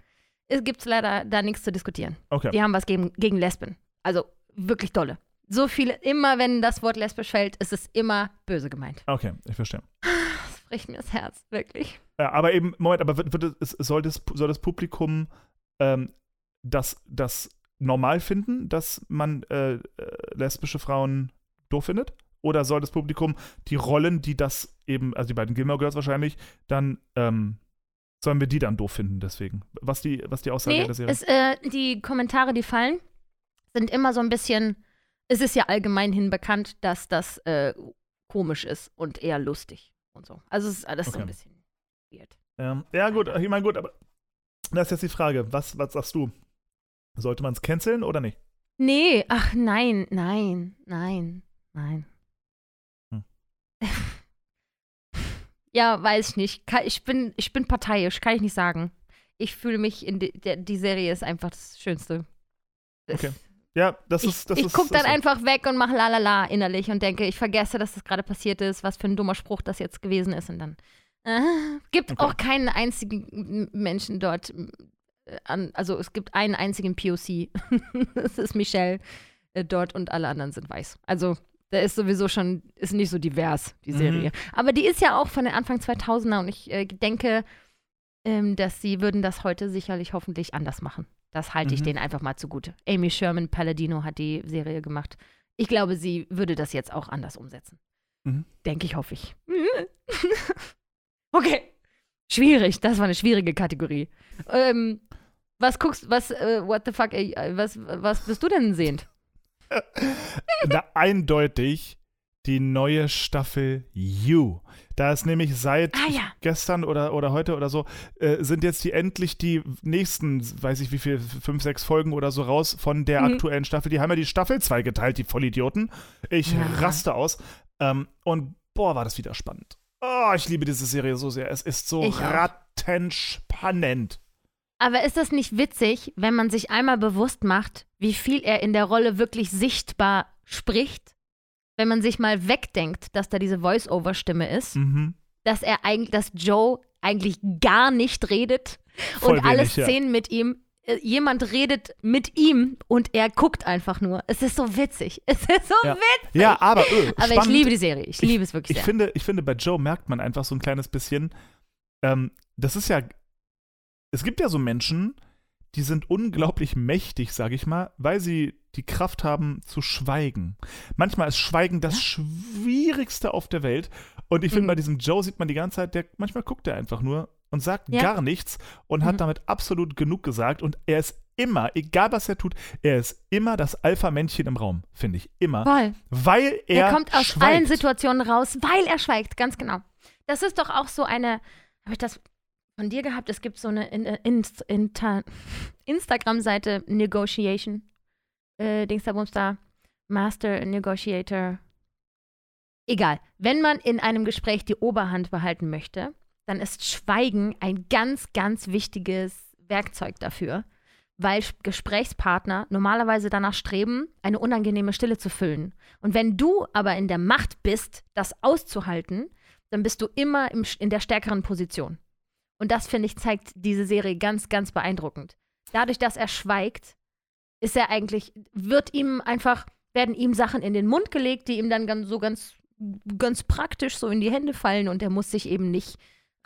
gibt es leider da nichts zu diskutieren. Okay. Die haben was gegen, gegen Lesben. Also wirklich dolle. So viele, immer wenn das Wort lesbisch fällt, ist es immer böse gemeint. Okay, ich verstehe. Das bricht mir das Herz, wirklich. Ja, aber eben, Moment, aber wird, wird es, soll, das, soll das Publikum ähm, das, das normal finden, dass man äh, äh, lesbische Frauen doof findet? Oder soll das Publikum die Rollen, die das eben, also die beiden Gilmore Girls wahrscheinlich, dann, ähm, sollen wir die dann doof finden deswegen? Was die, was die Aussage Nee, der Serie? es, äh, die Kommentare, die fallen, sind immer so ein bisschen. Es ist ja allgemein hin bekannt, dass das äh, komisch ist und eher lustig und so. Also es ist alles so Okay. ein bisschen weird. Ähm, ja, gut, ich meine, gut, aber das ist jetzt die Frage. Was, was sagst du? Sollte man es canceln oder nicht? Nee, ach nein, nein, nein, nein. Hm. ja, weiß ich nicht. Ich bin, ich bin parteiisch, kann ich nicht sagen. Ich fühle mich in die, der, die Serie ist einfach das Schönste. Das- Okay. Ja, das ich ist. Das ich gucke das dann ist- einfach weg und mache lalala innerlich und denke, ich vergesse, dass das gerade passiert ist, was für ein dummer Spruch das jetzt gewesen ist und dann äh, gibt Okay. auch keinen einzigen Menschen dort äh, an, also es gibt einen einzigen POC. das ist Michelle. äh, dort und alle anderen sind weiß. Also da ist sowieso schon, ist nicht so divers, die Mhm. Serie. Aber die ist ja auch von den Anfang 2000er und ich äh, denke, ähm, dass sie würden das heute sicherlich hoffentlich anders machen. Das halte ich Mhm. denen einfach mal zugute. Amy Sherman Palladino hat die Serie gemacht. Ich glaube, sie würde das jetzt auch anders umsetzen. Mhm. Denke ich, hoffe ich. okay. Schwierig, das war eine schwierige Kategorie. Ähm, was guckst, was, äh, what the fuck, äh, was, was bist du denn sehend? Na, eindeutig die neue Staffel You. Da ist nämlich seit Ah ja. gestern oder, oder heute oder so, äh, sind jetzt die endlich die nächsten, weiß ich wie viel, fünf, sechs Folgen oder so raus von der Mhm. aktuellen Staffel. Die haben ja die Staffel 2 geteilt, die Vollidioten. Ich Ja. raste aus. Ähm, und boah, war das wieder spannend. Oh, ich liebe diese Serie so sehr. Es ist so rattenspannend. Aber ist das nicht witzig, wenn man sich einmal bewusst macht, wie viel er in der Rolle wirklich sichtbar spricht? Wenn man sich mal wegdenkt, dass da diese Voice-Over-Stimme ist, Mhm. dass er eigentlich, dass Joe eigentlich gar nicht redet Voll und alle wenig, ja. Szenen mit ihm, äh, jemand redet mit ihm und er guckt einfach nur. Es ist so witzig. Es ist so Ja. witzig. Ja, aber, öh, Aber ich liebe die Serie. Ich liebe es wirklich Ich sehr. finde, ich finde, bei Joe merkt man einfach so ein kleines bisschen, ähm, das ist ja, es gibt ja so Menschen, die sind unglaublich mächtig, sage ich mal, weil sie die Kraft haben zu schweigen. Manchmal ist Schweigen das Schwierigste auf der Welt. Und ich finde, Mhm. bei diesem Joe sieht man die ganze Zeit, der manchmal guckt er einfach nur und sagt Ja. gar nichts und Mhm. hat damit absolut genug gesagt. Und er ist immer, egal was er tut, er ist immer das Alpha-Männchen im Raum, finde ich. Immer. Voll. Weil er. Er kommt aus schweigt. allen Situationen raus, weil er schweigt, ganz genau. Das ist doch auch so eine, habe ich das von dir gehabt? Es gibt so eine in, Inst- Inter- Instagram-Seite Negotiation, äh, da, Master Negotiator. Egal. Wenn man in einem Gespräch die Oberhand behalten möchte, dann ist Schweigen ein ganz, ganz wichtiges Werkzeug dafür, weil Gesprächspartner normalerweise danach streben, eine unangenehme Stille zu füllen. Und wenn du aber in der Macht bist, das auszuhalten, dann bist du immer im, in der stärkeren Position. Und das, finde ich, zeigt diese Serie ganz, ganz beeindruckend. Dadurch, dass er schweigt, ist er eigentlich, wird ihm einfach, werden ihm Sachen in den Mund gelegt, die ihm dann ganz, so ganz, ganz praktisch so in die Hände fallen und er muss sich eben nicht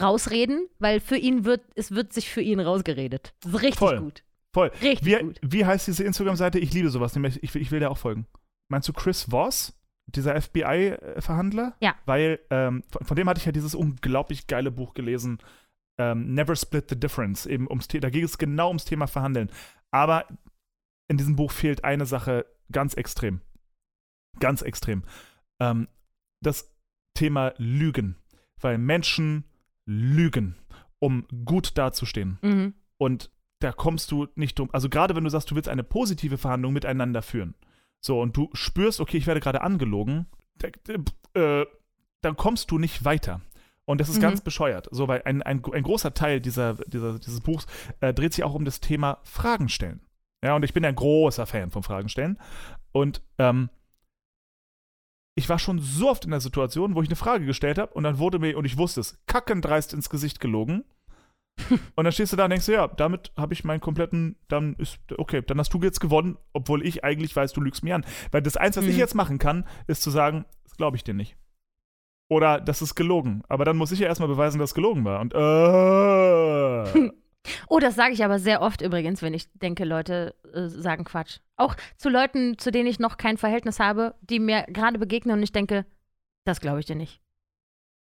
rausreden, weil für ihn wird, es wird sich für ihn rausgeredet. Richtig Voll. gut. Voll. Richtig Wie, gut. wie heißt diese Instagram-Seite? Ich liebe sowas. nämlich Ich will, ich will der auch folgen. Meinst du Chris Voss? Dieser FBI-Verhandler? Ja. Weil, ähm, von, von dem hatte ich ja dieses unglaublich geile Buch gelesen, ähm, Never Split the Difference. Eben ums da ging es genau ums Thema Verhandeln. Aber in diesem Buch fehlt eine Sache ganz extrem. Ganz extrem. Ähm, das Thema Lügen. Weil Menschen lügen, um gut dazustehen. Mhm. Und da kommst du nicht drum. Also gerade wenn du sagst, du willst eine positive Verhandlung miteinander führen. So, und du spürst, okay, ich werde gerade angelogen, äh, dann kommst du nicht weiter. Und das ist Mhm. ganz bescheuert. So, weil ein, ein, ein großer Teil dieser, dieser, dieses Buchs äh, dreht sich auch um das Thema Fragen stellen. Ja, und ich bin ein großer Fan von Fragen stellen. Und ähm, ich war schon so oft in der Situation, wo ich eine Frage gestellt habe und dann wurde mir, und ich wusste es, kackendreist ins Gesicht gelogen. und dann stehst du da und denkst, ja, damit habe ich meinen kompletten, dann ist, okay, dann hast du jetzt gewonnen, obwohl ich eigentlich weiß, du lügst mir an. Weil das Eins, was ich Mhm. jetzt machen kann, ist zu sagen, das glaube ich dir nicht. Oder das ist gelogen. Aber dann muss ich ja erstmal beweisen, dass es gelogen war. Und äh, Oh, das sage ich aber sehr oft übrigens, wenn ich denke, Leute äh, sagen Quatsch. Auch zu Leuten, zu denen ich noch kein Verhältnis habe, die mir gerade begegnen und ich denke, das glaube ich dir nicht.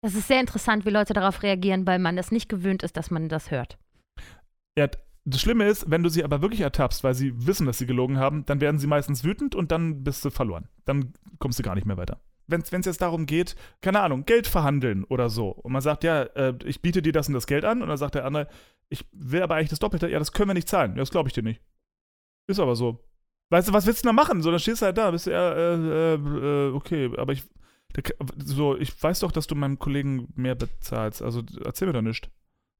Das ist sehr interessant, wie Leute darauf reagieren, weil man das nicht gewöhnt ist, dass man das hört. ja, das Schlimme ist, wenn du sie aber wirklich ertappst, weil sie wissen, dass sie gelogen haben, dann werden sie meistens wütend und dann bist du verloren. Dann kommst du gar nicht mehr weiter. Wenn es jetzt darum geht, keine Ahnung, Geld verhandeln oder so, und man sagt, ja, äh, ich biete dir das und das Geld an, und dann sagt der andere, ich will aber eigentlich das Doppelte, ja, das können wir nicht zahlen. Ja, das glaube ich dir nicht. Ist aber so. Weißt du, was willst du da machen? So, dann stehst du halt da, bist du, ja, äh, äh, äh, okay, aber ich, so, ich weiß doch, dass du meinem Kollegen mehr bezahlst, also erzähl mir doch nichts.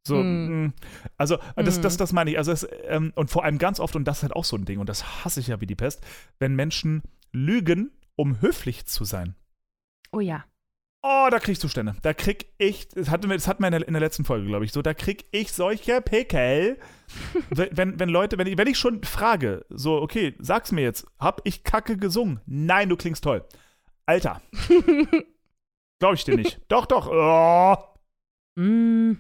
So, Hm. mh. also das, das, Hm. das meine ich. Also es, ähm, und vor allem ganz oft, und das ist halt auch so ein Ding, und das hasse ich ja wie die Pest, wenn Menschen lügen, um höflich zu sein. Oh ja. Oh, da krieg ich Zustände. Da krieg ich, das hatten wir, das hatten wir in der, in der letzten Folge, glaube ich, so, da krieg ich solche Pickel. wenn, wenn, Leute, wenn ich, wenn ich schon frage, so, okay, sag's mir jetzt, hab ich Kacke gesungen? Nein, du klingst toll. Alter. Glaube ich dir nicht. doch, doch. Oh. Mm.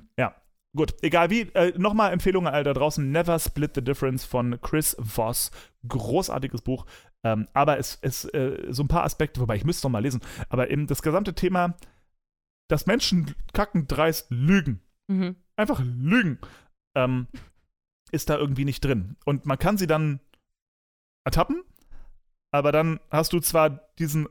Gut, egal wie. Äh, Nochmal Empfehlungen an alle da draußen. Never Split the Difference von Chris Voss. Großartiges Buch. Ähm, aber es ist äh, so ein paar Aspekte, wobei ich müsste es noch mal lesen. Aber eben das gesamte Thema, dass Menschen kacken dreist lügen. Mhm. Einfach lügen. Ähm, ist da irgendwie nicht drin. Und man kann sie dann ertappen, aber dann hast du zwar diesen,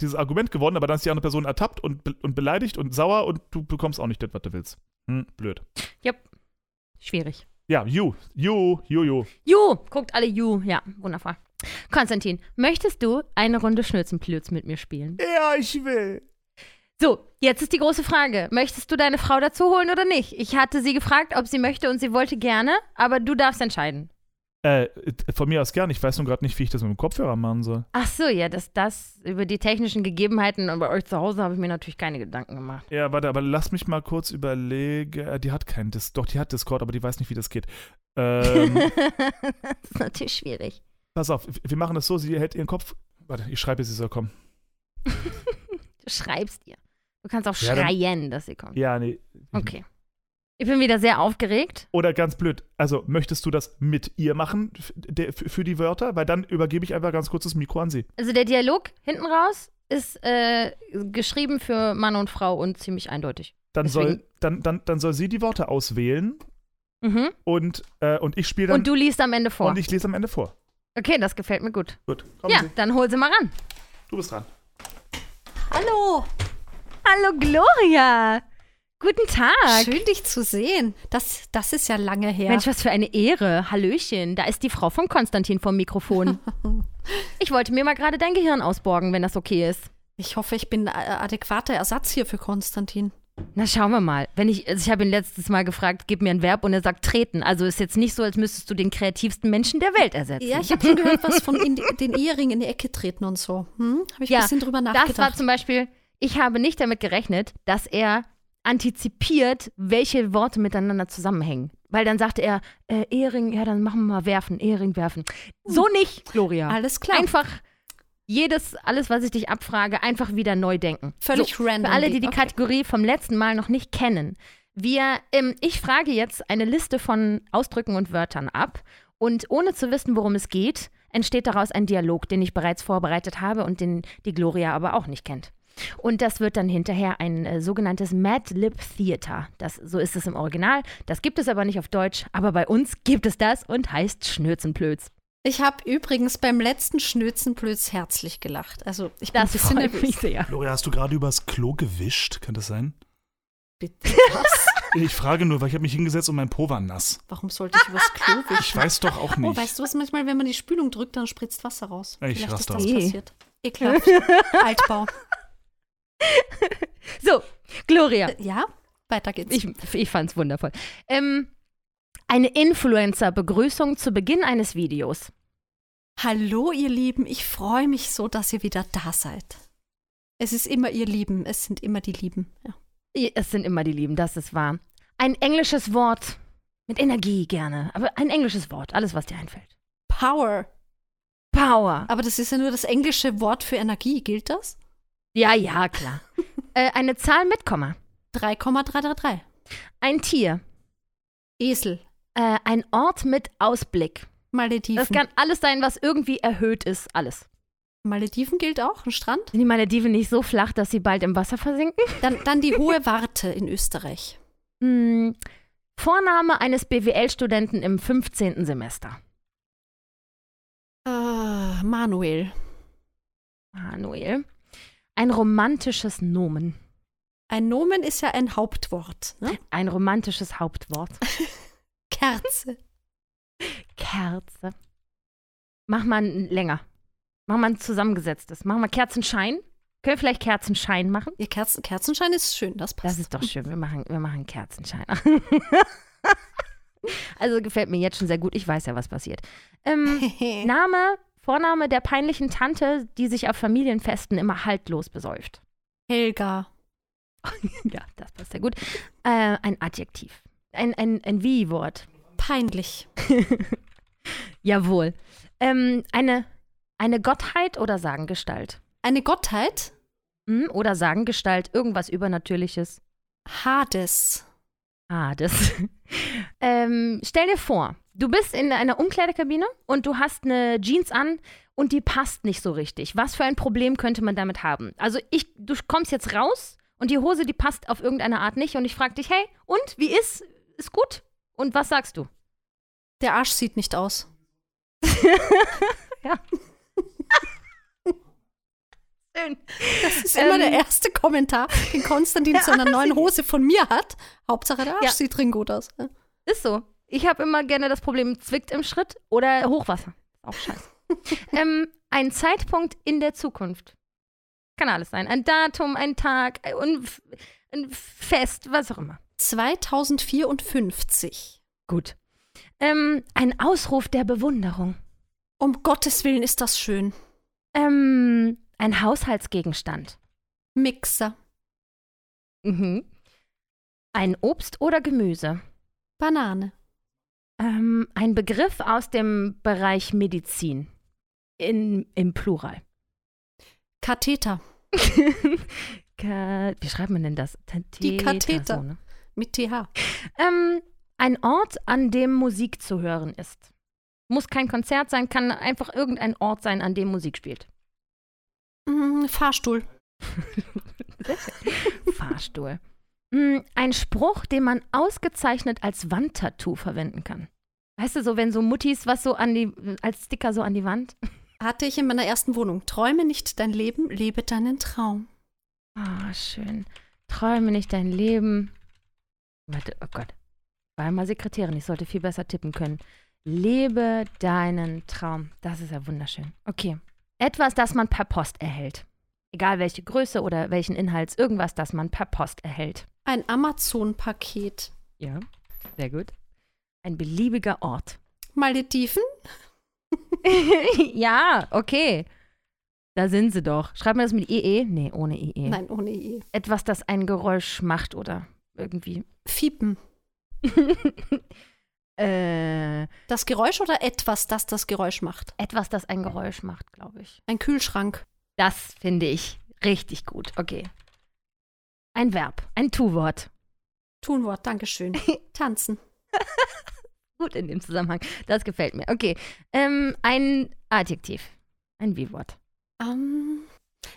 dieses Argument gewonnen, aber dann ist die andere Person ertappt und, be und beleidigt und sauer und du bekommst auch nicht das, was du willst. Hm, blöd. Schwierig. Ja, you, you, you, you. Ju, guckt alle Ju. Ja, wundervoll. Konstantin, möchtest du eine Runde Schnürzenplütz mit mir spielen? Ja, ich will. So, jetzt ist die große Frage. Möchtest du deine Frau dazu holen oder nicht? Ich hatte sie gefragt, ob sie möchte und sie wollte gerne, aber du darfst entscheiden. Äh, von mir aus gern. Ich weiß nur gerade nicht, wie ich das mit dem Kopfhörer machen soll. Ach so, ja, das, das über die technischen Gegebenheiten und bei euch zu Hause habe ich mir natürlich keine Gedanken gemacht. Ja, warte, aber lass mich mal kurz überlegen. Äh, Die hat keinen Discord. Doch, die hat Discord, aber die weiß nicht, wie das geht. Ähm, das ist natürlich schwierig. Pass auf, wir machen das so, sie hält ihren Kopf. Warte, ich schreibe, sie soll kommen. Du schreibst ihr. Du kannst auch Ja, dann- schreien, dass sie kommt. Ja, nee. Okay. Ich bin wieder sehr aufgeregt. Oder ganz blöd, also möchtest du das mit ihr machen für die Wörter? Weil dann übergebe ich einfach ganz kurz das Mikro an sie. Also der Dialog hinten raus ist äh, geschrieben für Mann und Frau und ziemlich eindeutig. Dann soll, dann, dann, dann soll sie die Worte auswählen Mhm. und, äh, und ich spiele dann Und du liest am Ende vor. und ich lese am Ende vor. Okay, das gefällt mir gut. Gut, kommen Ja, Sie. dann hol sie mal ran. Du bist dran. Hallo, Hallo Gloria. Guten Tag. schön dich zu sehen. Das, das ist ja lange her. Mensch, was für eine Ehre. Hallöchen. Da ist die Frau von Konstantin vom Mikrofon. ich wollte mir mal gerade dein Gehirn ausborgen, wenn das okay ist. ich hoffe, ich bin äh, adäquater Ersatz hier für Konstantin. Na, schauen wir mal. Wenn ich, also ich habe ihn letztes Mal gefragt, gib mir ein Verb und er sagt treten. Also ist jetzt nicht so, als müsstest du den kreativsten Menschen der Welt ersetzen. Ja, ich habe schon gehört, was von in den Ehering in die Ecke treten und so. Hm? Habe ich Ja, ein bisschen drüber nachgedacht. Das war zum Beispiel, ich habe nicht damit gerechnet, dass er antizipiert, welche Worte miteinander zusammenhängen. Weil dann sagte er, äh, Ehering, ja, dann machen wir mal werfen, Ehering werfen. So nicht, Gloria. Alles klar. Einfach jedes, alles, was ich dich abfrage, einfach wieder neu denken. Völlig so, random. Für alle, die die Okay. Kategorie vom letzten Mal noch nicht kennen. Wir, ähm, ich frage jetzt eine Liste von Ausdrücken und Wörtern ab und ohne zu wissen, worum es geht, entsteht daraus ein Dialog, den ich bereits vorbereitet habe und den die Gloria aber auch nicht kennt. Und das wird dann hinterher ein äh, sogenanntes Mad Lib Theater. Das, so ist es im Original. Das gibt es aber nicht auf Deutsch. Aber bei uns gibt es das und heißt Schnürzenplötz. Ich habe übrigens beim letzten Schnürzenblöds herzlich gelacht. Also ich bin Das ein bisschen nervös. mich sehr. Gloria, hast du gerade übers Klo gewischt? Kann das sein? Bitte was? Ich frage nur, weil ich habe mich hingesetzt und mein Po war nass. Warum sollte ich übers Klo wischen? Ich weiß doch auch nicht. Oh, weißt du was? Manchmal, wenn man die Spülung drückt, dann spritzt Wasser raus. Ich Vielleicht raste ist das aus. passiert. Ekelhaft. Altbau. So, Gloria. Äh, Ja, weiter geht's. Ich, ich fand's wundervoll. Ähm, eine Influencer-Begrüßung zu Beginn eines Videos. Hallo, ihr Lieben. Ich freue mich so, dass ihr wieder da seid. Es ist immer ihr Lieben. Es sind immer die Lieben. Ja. Es sind immer die Lieben, das ist wahr. Ein englisches Wort. Mit Energie gerne. Aber ein englisches Wort. Alles, was dir einfällt. Power. Power. Aber das ist ja nur das englische Wort für Energie. Gilt das? Ja, ja, klar. äh, eine Zahl mit Komma. 3,333. Ein Tier. Esel. Äh, ein Ort mit Ausblick. Malediven. Das kann alles sein, was irgendwie erhöht ist. Alles. Malediven gilt auch. Ein Strand. Sind die Malediven nicht so flach, dass sie bald im Wasser versinken? Dann, dann die Hohe Warte in Österreich. Hm, Vorname eines BWL-Studenten im 15. Semester. Äh, Manuel. Manuel. Ein romantisches Nomen. Ein Nomen ist ja ein Hauptwort. Ne? Ein romantisches Hauptwort. Kerze. Kerze. Mach mal ein länger. Mach mal ein zusammengesetztes. Mach mal Kerzenschein. Können wir vielleicht Kerzenschein machen? Ihr Kerzen, Kerzenschein ist schön, das passt. Das ist doch schön. Wir machen, wir machen Kerzenschein. also gefällt mir jetzt schon sehr gut. Ich weiß ja, was passiert. Ähm, Name, Vorname der peinlichen Tante, die sich auf Familienfesten immer haltlos besäuft. Helga. ja, das passt ja gut. Äh, ein Adjektiv. Ein, ein, ein Wie-Wort. Peinlich. Jawohl. Ähm, eine, eine Gottheit oder Sagengestalt? Eine Gottheit? Hm? Oder Sagengestalt, irgendwas Übernatürliches. Hades. Das. ähm, stell dir vor, du bist in einer Umkleidekabine und du hast eine Jeans an und die passt nicht so richtig. Was für ein Problem könnte man damit haben? Also ich, du kommst jetzt raus und die Hose, die passt auf irgendeine Art nicht und ich frage dich, hey, und wie ist? Ist gut? Und was sagst du? Der Arsch sieht nicht aus. ja. Schön. Das ist immer Ähm. der erste Kommentar, den Konstantin zu einer neuen Hose von mir hat. Hauptsache der Arsch Ja. sieht drin gut aus. Ist so. Ich habe immer gerne das Problem, zwickt im Schritt oder Hochwasser. Auch scheiße. ähm, ein Zeitpunkt in der Zukunft. Kann alles sein. Ein Datum, ein Tag, ein, ein Fest, was auch immer. 2054. Gut. Ähm, ein Ausruf der Bewunderung. Um Gottes Willen ist das schön. Ähm, ein Haushaltsgegenstand. Mixer. Mhm. Ein Obst oder Gemüse. Banane. Ähm, ein Begriff aus dem Bereich Medizin. In, Im Plural. Katheter. Ka Wie schreibt man denn das? Die Katheter. So, ne? Mit TH. ähm, ein Ort, an dem Musik zu hören ist. Muss kein Konzert sein, kann einfach irgendein Ort sein, an dem Musik spielt. Mm, Fahrstuhl. Fahrstuhl. Mm, Ein Spruch, den man ausgezeichnet als Wandtattoo verwenden kann. Weißt du, so wenn so Muttis was so an die, als Sticker so an die Wand. Hatte ich in meiner ersten Wohnung. Träume nicht dein Leben, lebe deinen Traum. Ah, schön. Träume nicht dein Leben. Warte, oh Gott. War mal Sekretärin, ich sollte viel besser tippen können. Lebe deinen Traum. Das ist ja wunderschön. Okay. Etwas, das man per Post erhält. Egal welche Größe oder welchen Inhalts, irgendwas, das man per Post erhält. Ein Amazon-Paket. Ja, sehr gut. Ein beliebiger Ort. Malediven? ja, okay. Da sind sie doch. Schreib mir das mit EE? Nee, ohne EE. Nein, ohne I. Etwas, das ein Geräusch macht oder irgendwie. Fiepen. äh, Das Geräusch oder etwas, das das Geräusch macht? etwas, das ein Geräusch macht, glaube ich. Ein Kühlschrank. Das finde ich richtig gut. Okay. Ein Verb, ein Tu-Wort. Tunwort, Dankeschön. Tanzen. Gut in dem Zusammenhang. Das gefällt mir. Okay. Ähm, ein Adjektiv. Ein Wie-Wort. Ähm,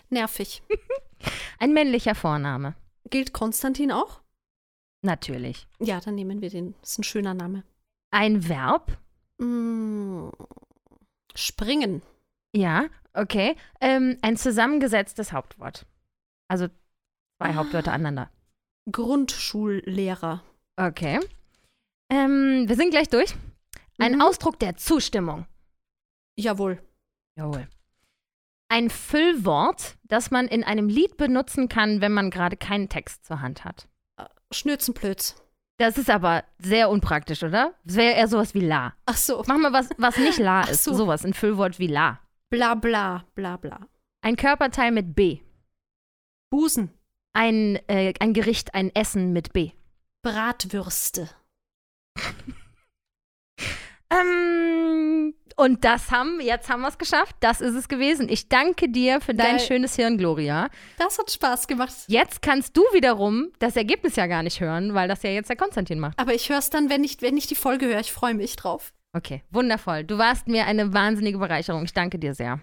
nervig. Ein männlicher Vorname. Gilt Konstantin auch? Natürlich. Ja, dann nehmen wir den. Das ist ein schöner Name. Ein Verb. Mm, springen. Ja, okay. Ähm, ein zusammengesetztes Hauptwort. Also zwei Hauptwörter aneinander. Grundschullehrer. Okay. Ähm, wir sind gleich durch. Ein Mhm. Ausdruck der Zustimmung. Jawohl. Jawohl. Ein Füllwort, das man in einem Lied benutzen kann, wenn man gerade keinen Text zur Hand hat. Schnürzenplötz. Das ist aber sehr unpraktisch, oder? Das wäre eher sowas wie la. Ach so. Mach mal was, was nicht la Ach ist. so. Sowas, ein Füllwort wie la. Bla bla bla bla. Ein Körperteil mit B. Busen. Ein, äh, ein Gericht, ein Essen mit B. Bratwürste. Ähm, und das haben, jetzt haben wir es geschafft. Das ist es gewesen. Ich danke dir für dein Geil. schönes Hirn, Gloria. Das hat Spaß gemacht. Jetzt kannst du wiederum das Ergebnis ja gar nicht hören, weil das ja jetzt der Konstantin macht. Aber ich höre es dann, wenn ich, wenn ich die Folge höre. Ich freue mich drauf. Okay, wundervoll. Du warst mir eine wahnsinnige Bereicherung. Ich danke dir sehr.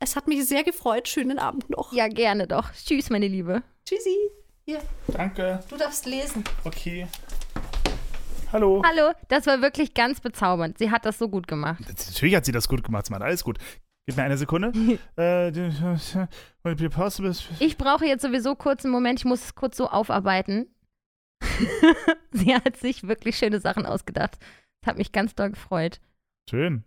Es hat mich sehr gefreut. Schönen Abend noch. Ja, gerne doch. Tschüss, meine Liebe. Tschüssi. Hier, Danke. du darfst lesen. Okay. Hallo. Hallo, das war wirklich ganz bezaubernd. Sie hat das so gut gemacht. Natürlich hat sie das gut gemacht, Mann. Alles gut. Gib mir eine Sekunde. äh, Ich brauche jetzt sowieso kurz einen Moment. Ich muss es kurz so aufarbeiten. Sie hat sich wirklich schöne Sachen ausgedacht. Das hat mich ganz doll gefreut. Schön.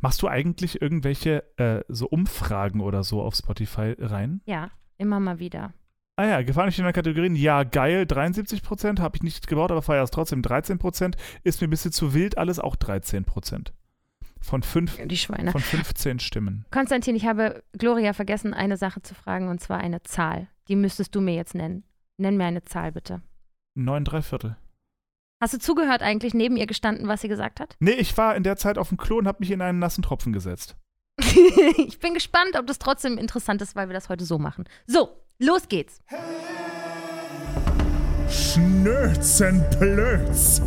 Machst du eigentlich irgendwelche äh, so Umfragen oder so auf Spotify rein? Ja, immer mal wieder. Ah ja, gefallen euch in der Kategorien? Ja, geil, 73%, habe ich nicht gebaut, aber feier es trotzdem 13%. Ist mir ein bisschen zu wild, alles auch 13%. Von, fünf, Die Schweine. von 15 Stimmen. Konstantin, ich habe Gloria vergessen, eine Sache zu fragen, und zwar eine Zahl. Die müsstest du mir jetzt nennen. Nenn mir eine Zahl, bitte. Neun, drei Viertel. Hast du zugehört eigentlich, neben ihr gestanden, was sie gesagt hat? Nee, ich war in der Zeit auf dem Klo und habe mich in einen nassen Tropfen gesetzt. ich bin gespannt, ob das trotzdem interessant ist, weil wir das heute so machen. So, los geht's. Schnözenplötz.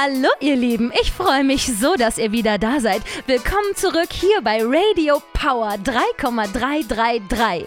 Hallo ihr Lieben, ich freue mich so, dass ihr wieder da seid. Willkommen zurück hier bei Radio Power 3,333.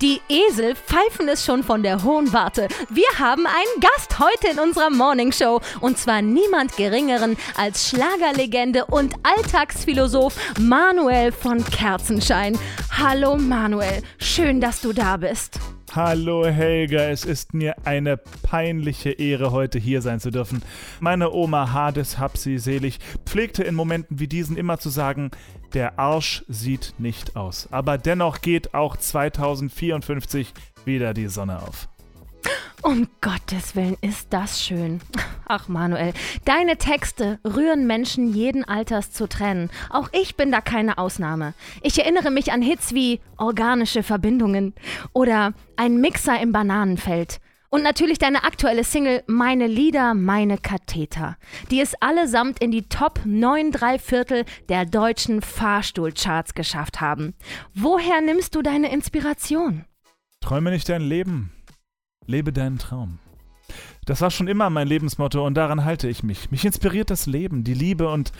Die Esel pfeifen es schon von der hohen Warte. Wir haben einen Gast heute in unserer Morning Show und zwar niemand geringeren als Schlagerlegende und Alltagsphilosoph Manuel von Kerzenschein. Hallo Manuel, schön, dass du da bist. Hallo Helga, es ist mir eine peinliche Ehre, heute hier sein zu dürfen. Meine Oma Hades, hab sie selig, pflegte in Momenten wie diesen immer zu sagen, der Arsch sieht nicht aus. Aber dennoch geht auch 2054 wieder die Sonne auf. Um Gottes Willen ist das schön. Ach Manuel, deine Texte rühren Menschen jeden Alters zu Tränen. Auch ich bin da keine Ausnahme. Ich erinnere mich an Hits wie organische Verbindungen oder ein Mixer im Bananenfeld. Und natürlich deine aktuelle Single Meine Lieder, meine Katheter, die es allesamt in die Top 9 3 Viertel der deutschen Fahrstuhlcharts geschafft haben. Woher nimmst du deine Inspiration? Träume nicht dein Leben, lebe deinen Traum. Das war schon immer mein Lebensmotto und daran halte ich mich. Mich inspiriert das Leben, die Liebe und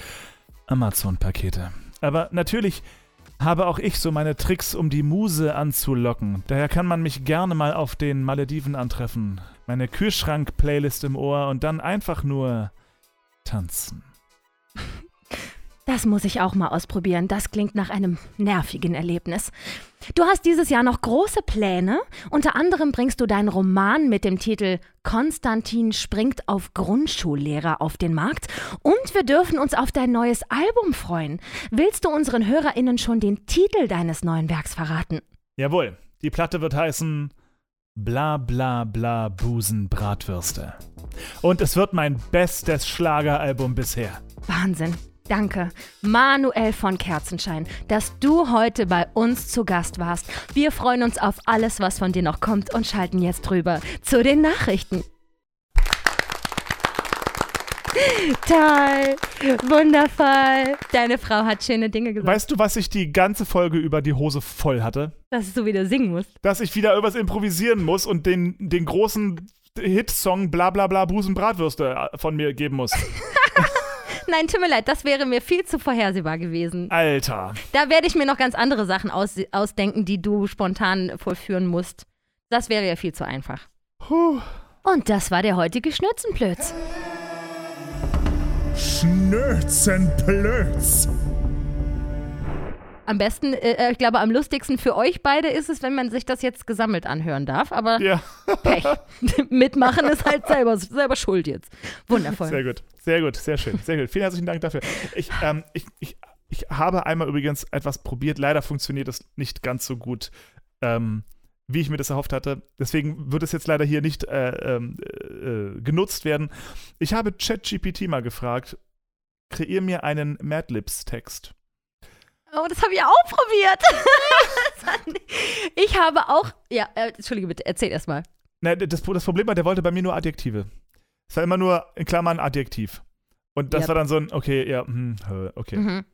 Amazon-Pakete. Aber natürlich habe auch ich so meine Tricks, um die Muse anzulocken. Daher kann man mich gerne mal auf den Malediven antreffen, meine Kühlschrank-Playlist im Ohr und dann einfach nur tanzen. Das muss ich auch mal ausprobieren. Das klingt nach einem nervigen Erlebnis. Du hast dieses Jahr noch große Pläne. Unter anderem bringst du deinen Roman mit dem Titel Konstantin springt auf Grundschullehrer auf den Markt. Und wir dürfen uns auf dein neues Album freuen. Willst du unseren HörerInnen schon den Titel deines neuen Werks verraten? Jawohl, die Platte wird heißen Bla bla bla Busen Bratwürste. Und es wird mein bestes Schlageralbum bisher. Wahnsinn. Danke, Manuel von Kerzenschein, dass du heute bei uns zu Gast warst. Wir freuen uns auf alles, was von dir noch kommt und schalten jetzt drüber zu den Nachrichten. Toll, wundervoll. Deine Frau hat schöne Dinge gesagt. Weißt du, was ich die ganze Folge über die Hose voll hatte? Dass du wieder singen musst. Dass ich wieder irgendwas improvisieren muss und den, den großen Hitsong bla bla bla Busen Bratwürste äh, von mir geben muss. Nein, tut mir leid, das wäre mir viel zu vorhersehbar gewesen. Alter. Da werde ich mir noch ganz andere Sachen aus, ausdenken, die du spontan vollführen musst. Das wäre ja viel zu einfach. Puh. Und das war der heutige Schnürzenplötz. Schnürzenplötz. Am besten, äh, ich glaube, am lustigsten für euch beide ist es, wenn man sich das jetzt gesammelt anhören darf. Aber Ja. Pech. Mitmachen ist halt selber, selber schuld jetzt. Wundervoll. Sehr gut, sehr gut, sehr schön, sehr gut. Vielen herzlichen Dank dafür. Ich, ähm, ich, ich, ich habe einmal übrigens etwas probiert. Leider funktioniert es nicht ganz so gut, ähm, wie ich mir das erhofft hatte. Deswegen wird es jetzt leider hier nicht äh, ähm, äh, genutzt werden. Ich habe ChatGPT mal gefragt, kreier mir einen Madlibs-Text. Oh, das habe ich auch probiert. Ich habe auch. Ja, äh, Entschuldige bitte, erzähl erst mal. Na, das, das Problem war, der wollte bei mir nur Adjektive. Es war immer nur in Klammern Adjektiv. Und das Yep. war dann so ein, okay, ja, hm, okay. Mhm.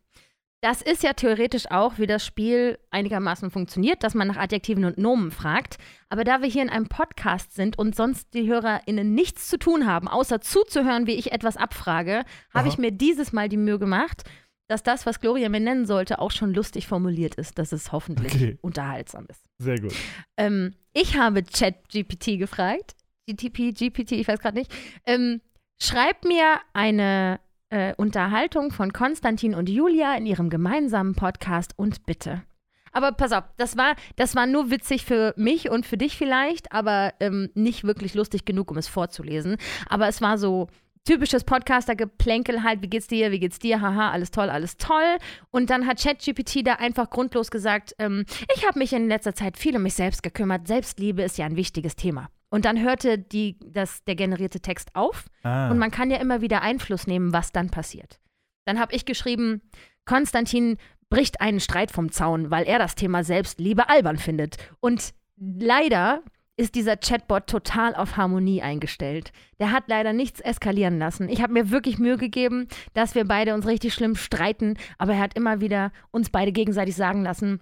Das ist ja theoretisch auch, wie das Spiel einigermaßen funktioniert, dass man nach Adjektiven und Nomen fragt. Aber da wir hier in einem Podcast sind und sonst die HörerInnen nichts zu tun haben, außer zuzuhören, wie ich etwas abfrage, habe ich mir dieses Mal die Mühe gemacht, dass das, was Gloria mir nennen sollte, auch schon lustig formuliert ist, dass es hoffentlich Okay. unterhaltsam ist. Sehr gut. Ähm, ich habe ChatGPT gefragt, GTP, GPT, ich weiß gerade nicht. Ähm, schreib mir eine äh, Unterhaltung von Konstantin und Julia in ihrem gemeinsamen Podcast und bitte. Aber pass auf, das war, das war nur witzig für mich und für dich vielleicht, aber ähm, nicht wirklich lustig genug, um es vorzulesen. Aber es war so typisches Podcaster-Geplänkel halt, wie geht's dir, wie geht's dir, haha, alles toll, alles toll. Und dann hat ChatGPT da einfach grundlos gesagt, ähm, ich habe mich in letzter Zeit viel um mich selbst gekümmert, Selbstliebe ist ja ein wichtiges Thema. Und dann hörte die, das, der generierte Text auf Ah. und man kann ja immer wieder Einfluss nehmen, was dann passiert. Dann habe ich geschrieben, Konstantin, bricht einen Streit vom Zaun, weil er das Thema selbst lieber albern findet. Und leider ist dieser Chatbot total auf Harmonie eingestellt. Der hat leider nichts eskalieren lassen. Ich habe mir wirklich Mühe gegeben, dass wir beide uns richtig schlimm streiten, aber er hat immer wieder uns beide gegenseitig sagen lassen,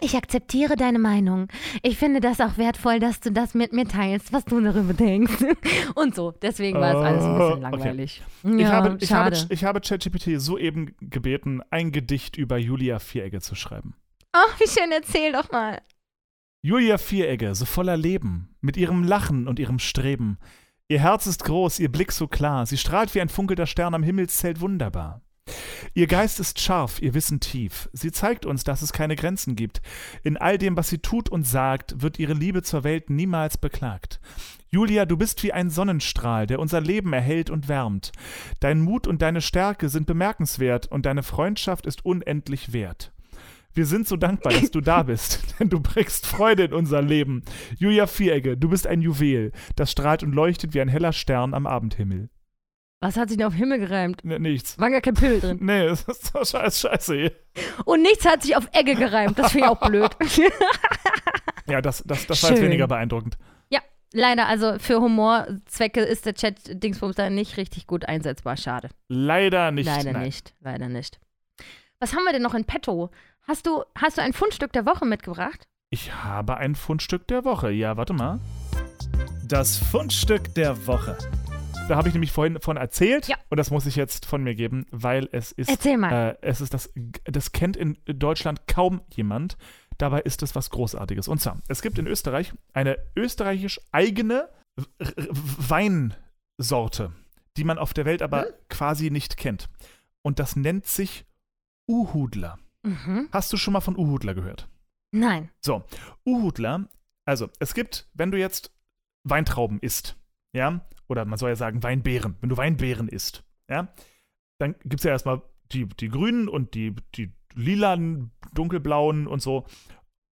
ich akzeptiere deine Meinung. Ich finde das auch wertvoll, dass du das mit mir teilst, was du darüber denkst. Und so. Deswegen war es alles ein bisschen Okay. langweilig. Ich, Ja, habe, ich, habe, ich habe ChatGPT soeben gebeten, ein Gedicht über Julia Vieregge zu schreiben. Ach, wie schön, erzähl doch mal. Julia Vieregge, so voller Leben, mit ihrem Lachen und ihrem Streben. Ihr Herz ist groß, ihr Blick so klar, sie strahlt wie ein funkelnder Stern am Himmelszelt wunderbar. Ihr Geist ist scharf, ihr Wissen tief. Sie zeigt uns, dass es keine Grenzen gibt. In all dem, was sie tut und sagt, wird ihre Liebe zur Welt niemals beklagt. Julia, du bist wie ein Sonnenstrahl, der unser Leben erhellt und wärmt. Dein Mut und deine Stärke sind bemerkenswert und deine Freundschaft ist unendlich wert. Wir sind so dankbar, dass du da bist, denn du bringst Freude in unser Leben. Julia Vieregge, du bist ein Juwel, das strahlt und leuchtet wie ein heller Stern am Abendhimmel. Was hat sich denn auf Himmel gereimt? N nichts. War gar kein Pimmel drin. Nee, das ist doch scheiß Scheiße hier. Und nichts hat sich auf Egge gereimt. Das finde ich auch blöd. Ja, das, das, das war jetzt weniger beeindruckend. ja, leider, also für Humorzwecke ist der Chat-Dingsbums da nicht richtig gut einsetzbar. Schade. Leider nicht. leider nein. nicht. Leider nicht. Was haben wir denn noch in petto? Hast du, hast du ein Fundstück der Woche mitgebracht? Ich habe ein Fundstück der Woche. Ja, warte mal. Das Fundstück der Woche. Da habe ich nämlich vorhin von erzählt Ja. und das muss ich jetzt von mir geben, weil es ist. Erzähl mal. Äh, es ist das, das kennt in Deutschland kaum jemand. Dabei ist es was Großartiges. Und zwar, es gibt in Österreich eine österreichisch eigene Weinsorte, die man auf der Welt aber Hm? quasi nicht kennt. Und das nennt sich Uhudler. Mhm. Hast du schon mal von Uhudler gehört? Nein. So, Uhudler, also es gibt, wenn du jetzt Weintrauben isst, ja, oder man soll ja sagen Weinbeeren, wenn du Weinbeeren isst, ja, dann gibt es ja erstmal die, die grünen und die, die lilanen, dunkelblauen und so.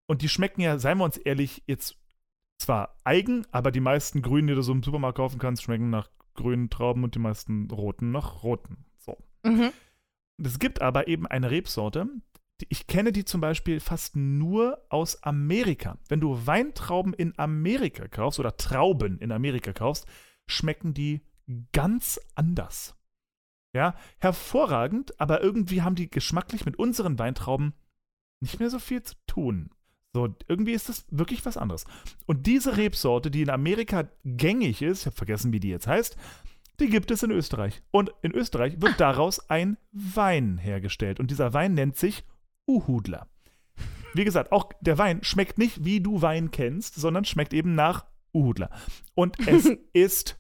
Und die schmecken ja, seien wir uns ehrlich, jetzt zwar eigen, aber die meisten grünen, die du so im Supermarkt kaufen kannst, schmecken nach grünen Trauben und die meisten roten nach roten. So. Mhm. Es gibt aber eben eine Rebsorte, ich kenne die zum Beispiel fast nur aus Amerika. Wenn du Weintrauben in Amerika kaufst oder Trauben in Amerika kaufst, schmecken die ganz anders. Ja, hervorragend, aber irgendwie haben die geschmacklich mit unseren Weintrauben nicht mehr so viel zu tun. So, irgendwie ist das wirklich was anderes. Und diese Rebsorte, die in Amerika gängig ist, ich habe vergessen, wie die jetzt heißt, die gibt es in Österreich. Und in Österreich wird daraus ein Wein hergestellt. Und dieser Wein nennt sich Uhudler. Wie gesagt, auch der Wein schmeckt nicht, wie du Wein kennst, sondern schmeckt eben nach Uhudler. Und es ist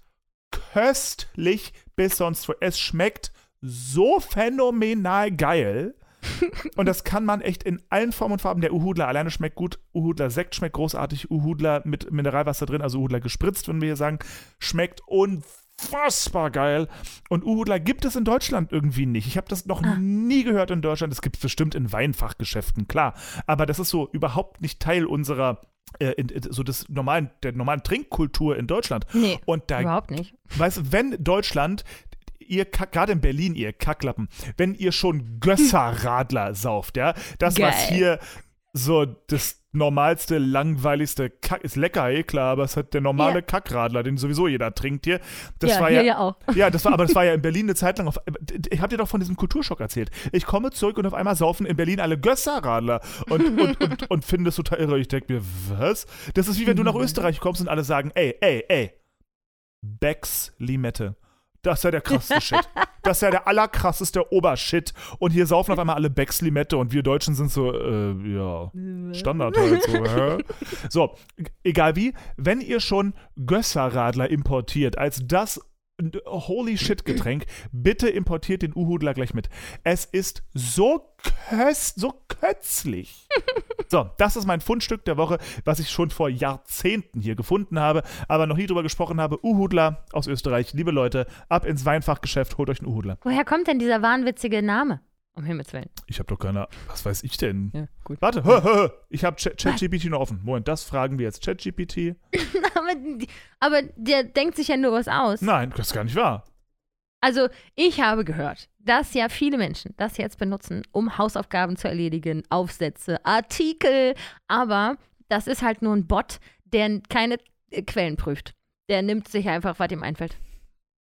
köstlich bis sonst wo. Es schmeckt so phänomenal geil. Und das kann man echt in allen Formen und Farben. Der Uhudler alleine schmeckt gut. Uhudler Sekt schmeckt großartig. Uhudler mit Mineralwasser drin, also Uhudler gespritzt, wenn wir hier sagen, schmeckt unfassbar geil. Und Uhudler gibt es in Deutschland irgendwie nicht. Ich habe das noch Ah. nie gehört in Deutschland. Es gibt es bestimmt in Weinfachgeschäften, klar. Aber das ist so überhaupt nicht Teil unserer, äh, in, in, so des normalen, der normalen Trinkkultur in Deutschland. Nee, Und da überhaupt nicht. Weißt du, wenn Deutschland, ihr gerade in Berlin, ihr Kacklappen, wenn ihr schon Gösserradler sauft, ja, das, was Geil. hier so das normalste, langweiligste Kack ist lecker, eh klar, aber es hat der normale Ja. Kackradler, den sowieso jeder trinkt hier. Das ja, war ja, ja auch. ja, das war, aber das war ja in Berlin eine Zeit lang. Auf, ich hab dir doch von diesem Kulturschock erzählt. Ich komme zurück und auf einmal saufen in Berlin alle Gösserradler und, und, und, und finden das total irre. Ich denke mir, was? Das ist wie wenn du nach Österreich kommst und alle sagen, ey, ey, ey, Becks Limette. Das ist ja der krasseste Shit. Das ist ja der allerkrasseste Obershit. Und hier saufen auf einmal alle Becks Limette und wir Deutschen sind so, äh, ja, Standard halt so. hä? So, egal wie, wenn ihr schon Gösserradler importiert als das Holy Shit Getränk, bitte importiert den Uhudler gleich mit. Es ist so köst, so kötzlich. So, das ist mein Fundstück der Woche, was ich schon vor Jahrzehnten hier gefunden habe, aber noch nie drüber gesprochen habe. Uhudler aus Österreich. Liebe Leute, ab ins Weinfachgeschäft, holt euch einen Uhudler. Woher kommt denn dieser wahnwitzige Name? Um Himmels Willen. Ich habe doch keine, was weiß ich denn? Ja, gut. Warte, hö, hö, hö. ich habe ChatGPT noch offen. Moment, das fragen wir jetzt. ChatGPT? aber, aber der denkt sich ja nur was aus. Nein, das ist gar nicht wahr. Also, ich habe gehört, dass ja viele Menschen das jetzt benutzen, um Hausaufgaben zu erledigen, Aufsätze, Artikel. Aber das ist halt nur ein Bot, der keine äh, Quellen prüft. Der nimmt sich einfach, was ihm einfällt.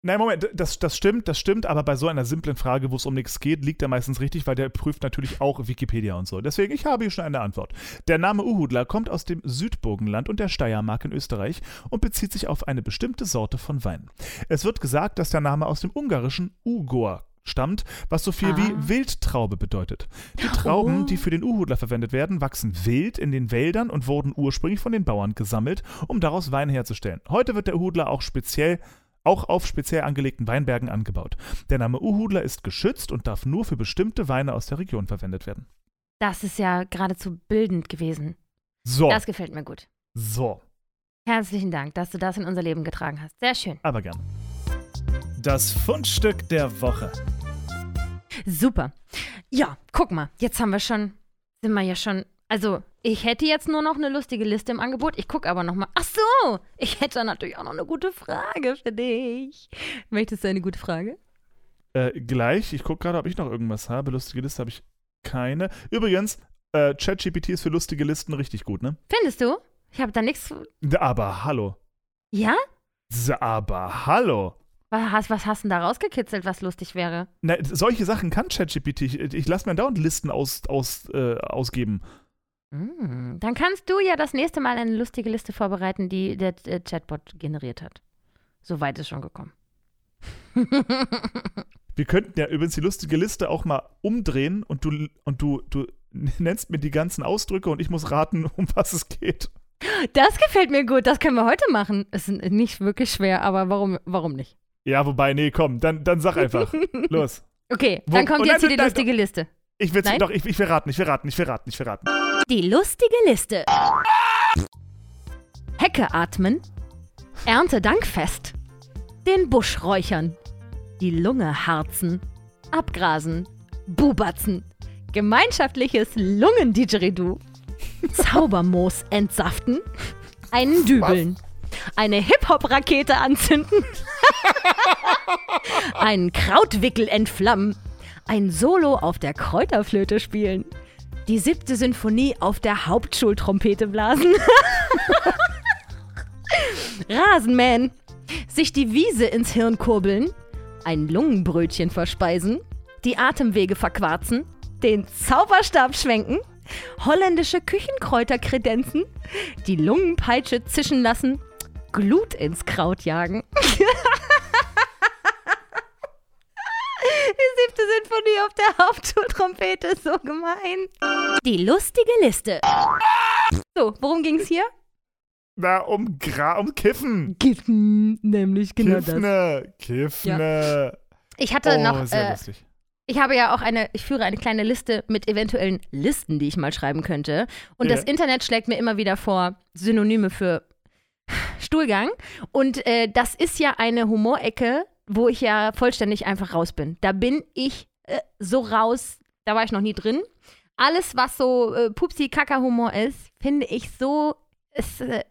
Nein, Moment, das, das stimmt, das stimmt, aber bei so einer simplen Frage, wo es um nichts geht, liegt er meistens richtig, weil der prüft natürlich auch Wikipedia und so. Deswegen, ich habe hier schon eine Antwort. Der Name Uhudler kommt aus dem Südburgenland und der Steiermark in Österreich und bezieht sich auf eine bestimmte Sorte von Wein. Es wird gesagt, dass der Name aus dem ungarischen Ugor stammt, was so viel Ah. wie Wildtraube bedeutet. Die Trauben, Oh. die für den Uhudler verwendet werden, wachsen wild in den Wäldern und wurden ursprünglich von den Bauern gesammelt, um daraus Wein herzustellen. Heute wird der Uhudler auch speziell auch auf speziell angelegten Weinbergen angebaut. Der Name Uhudler ist geschützt und darf nur für bestimmte Weine aus der Region verwendet werden. Das ist ja geradezu bildend gewesen. So, Das gefällt mir gut. so, Herzlichen Dank, dass du das in unser Leben getragen hast. Sehr schön. aber gern. Das Fundstück der Woche. Super. Ja, guck mal, jetzt haben wir schon, sind wir ja schon, also ich hätte jetzt nur noch eine lustige Liste im Angebot. Ich gucke aber noch mal. Ach so, ich hätte natürlich auch noch eine gute Frage für dich. Möchtest du eine gute Frage? Äh, gleich, ich gucke gerade, ob ich noch irgendwas habe. Lustige Liste habe ich keine. Übrigens, äh, ChatGPT ist für lustige Listen richtig gut, ne? Findest du? Ich habe da nichts. Aber hallo. Ja? Aber hallo. Was hast, was hast du denn da rausgekitzelt, was lustig wäre? Na, solche Sachen kann ChatGPT. Ich, ich lasse mir dauernd Listen aus, aus, äh, ausgeben. Hm, dann kannst du ja das nächste Mal eine lustige Liste vorbereiten, die der äh, Chatbot generiert hat. So weit ist schon gekommen. Wir könnten ja übrigens die lustige Liste auch mal umdrehen und du, und du, du nennst mir die ganzen Ausdrücke und ich muss raten, um was es geht. Das gefällt mir gut. Das können wir heute machen. Es ist nicht wirklich schwer, aber warum, warum nicht? Ja, wobei, nee, komm, dann, dann sag einfach. Los. Okay, Wo- dann kommt oh, jetzt nein, hier die nein, lustige Liste. Ich Nein? doch, ich, ich will raten, ich will raten, ich will raten, ich will raten. Die lustige Liste. Hecke atmen. Erntedankfest. Den Busch räuchern. Die Lunge harzen. Abgrasen. Bubatzen. Gemeinschaftliches Lungendidgeridoo. Zaubermoos entsaften. Einen Dübeln. Eine Hip-Hop-Rakete anzünden. einen Krautwickel entflammen. Ein Solo auf der Kräuterflöte spielen. Die siebte Sinfonie auf der Hauptschultrompete blasen. Rasenmähen. Sich die Wiese ins Hirn kurbeln. Ein Lungenbrötchen verspeisen. Die Atemwege verquarzen. Den Zauberstab schwenken. Holländische Küchenkräuter kredenzen. Die Lungenpeitsche zischen lassen. Glut ins Kraut jagen. Die siebte Sinfonie auf der Hauptschultrompete ist so gemein. Die lustige Liste. So, worum ging's hier? Na, um, Gra um Kiffen. Kiffen, nämlich genau das. Kiffne, Kiffne. Ich hatte Oh, noch, sehr äh, lustig. ich habe ja auch eine, ich führe eine kleine Liste mit eventuellen Listen, die ich mal schreiben könnte. Und Ja. das Internet schlägt mir immer wieder vor Synonyme für Stuhlgang. Und äh, das ist ja eine Humorecke, wo ich ja vollständig einfach raus bin. Da bin ich äh, so raus, da war ich noch nie drin. Alles, was so äh, Pupsi-Kaka-Humor ist, finde ich so, ist, äh,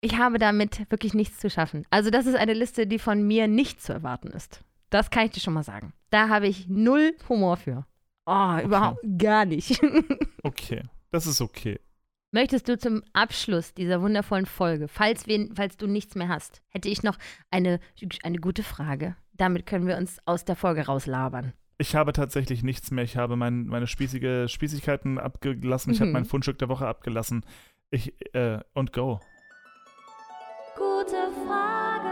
ich habe damit wirklich nichts zu schaffen. Also das ist eine Liste, die von mir nicht zu erwarten ist. Das kann ich dir schon mal sagen. Da habe ich null Humor für. Oh, überhaupt gar nicht. Okay, das ist okay. Möchtest du zum Abschluss dieser wundervollen Folge, falls, wir, falls du nichts mehr hast, hätte ich noch eine, eine gute Frage. Damit können wir uns aus der Folge rauslabern. Ich habe tatsächlich nichts mehr. Ich habe mein, meine spießige Spießigkeiten abgelassen. Ich habe Mhm. mein Fundstück der Woche abgelassen. Ich, äh, und go. Gute Frage.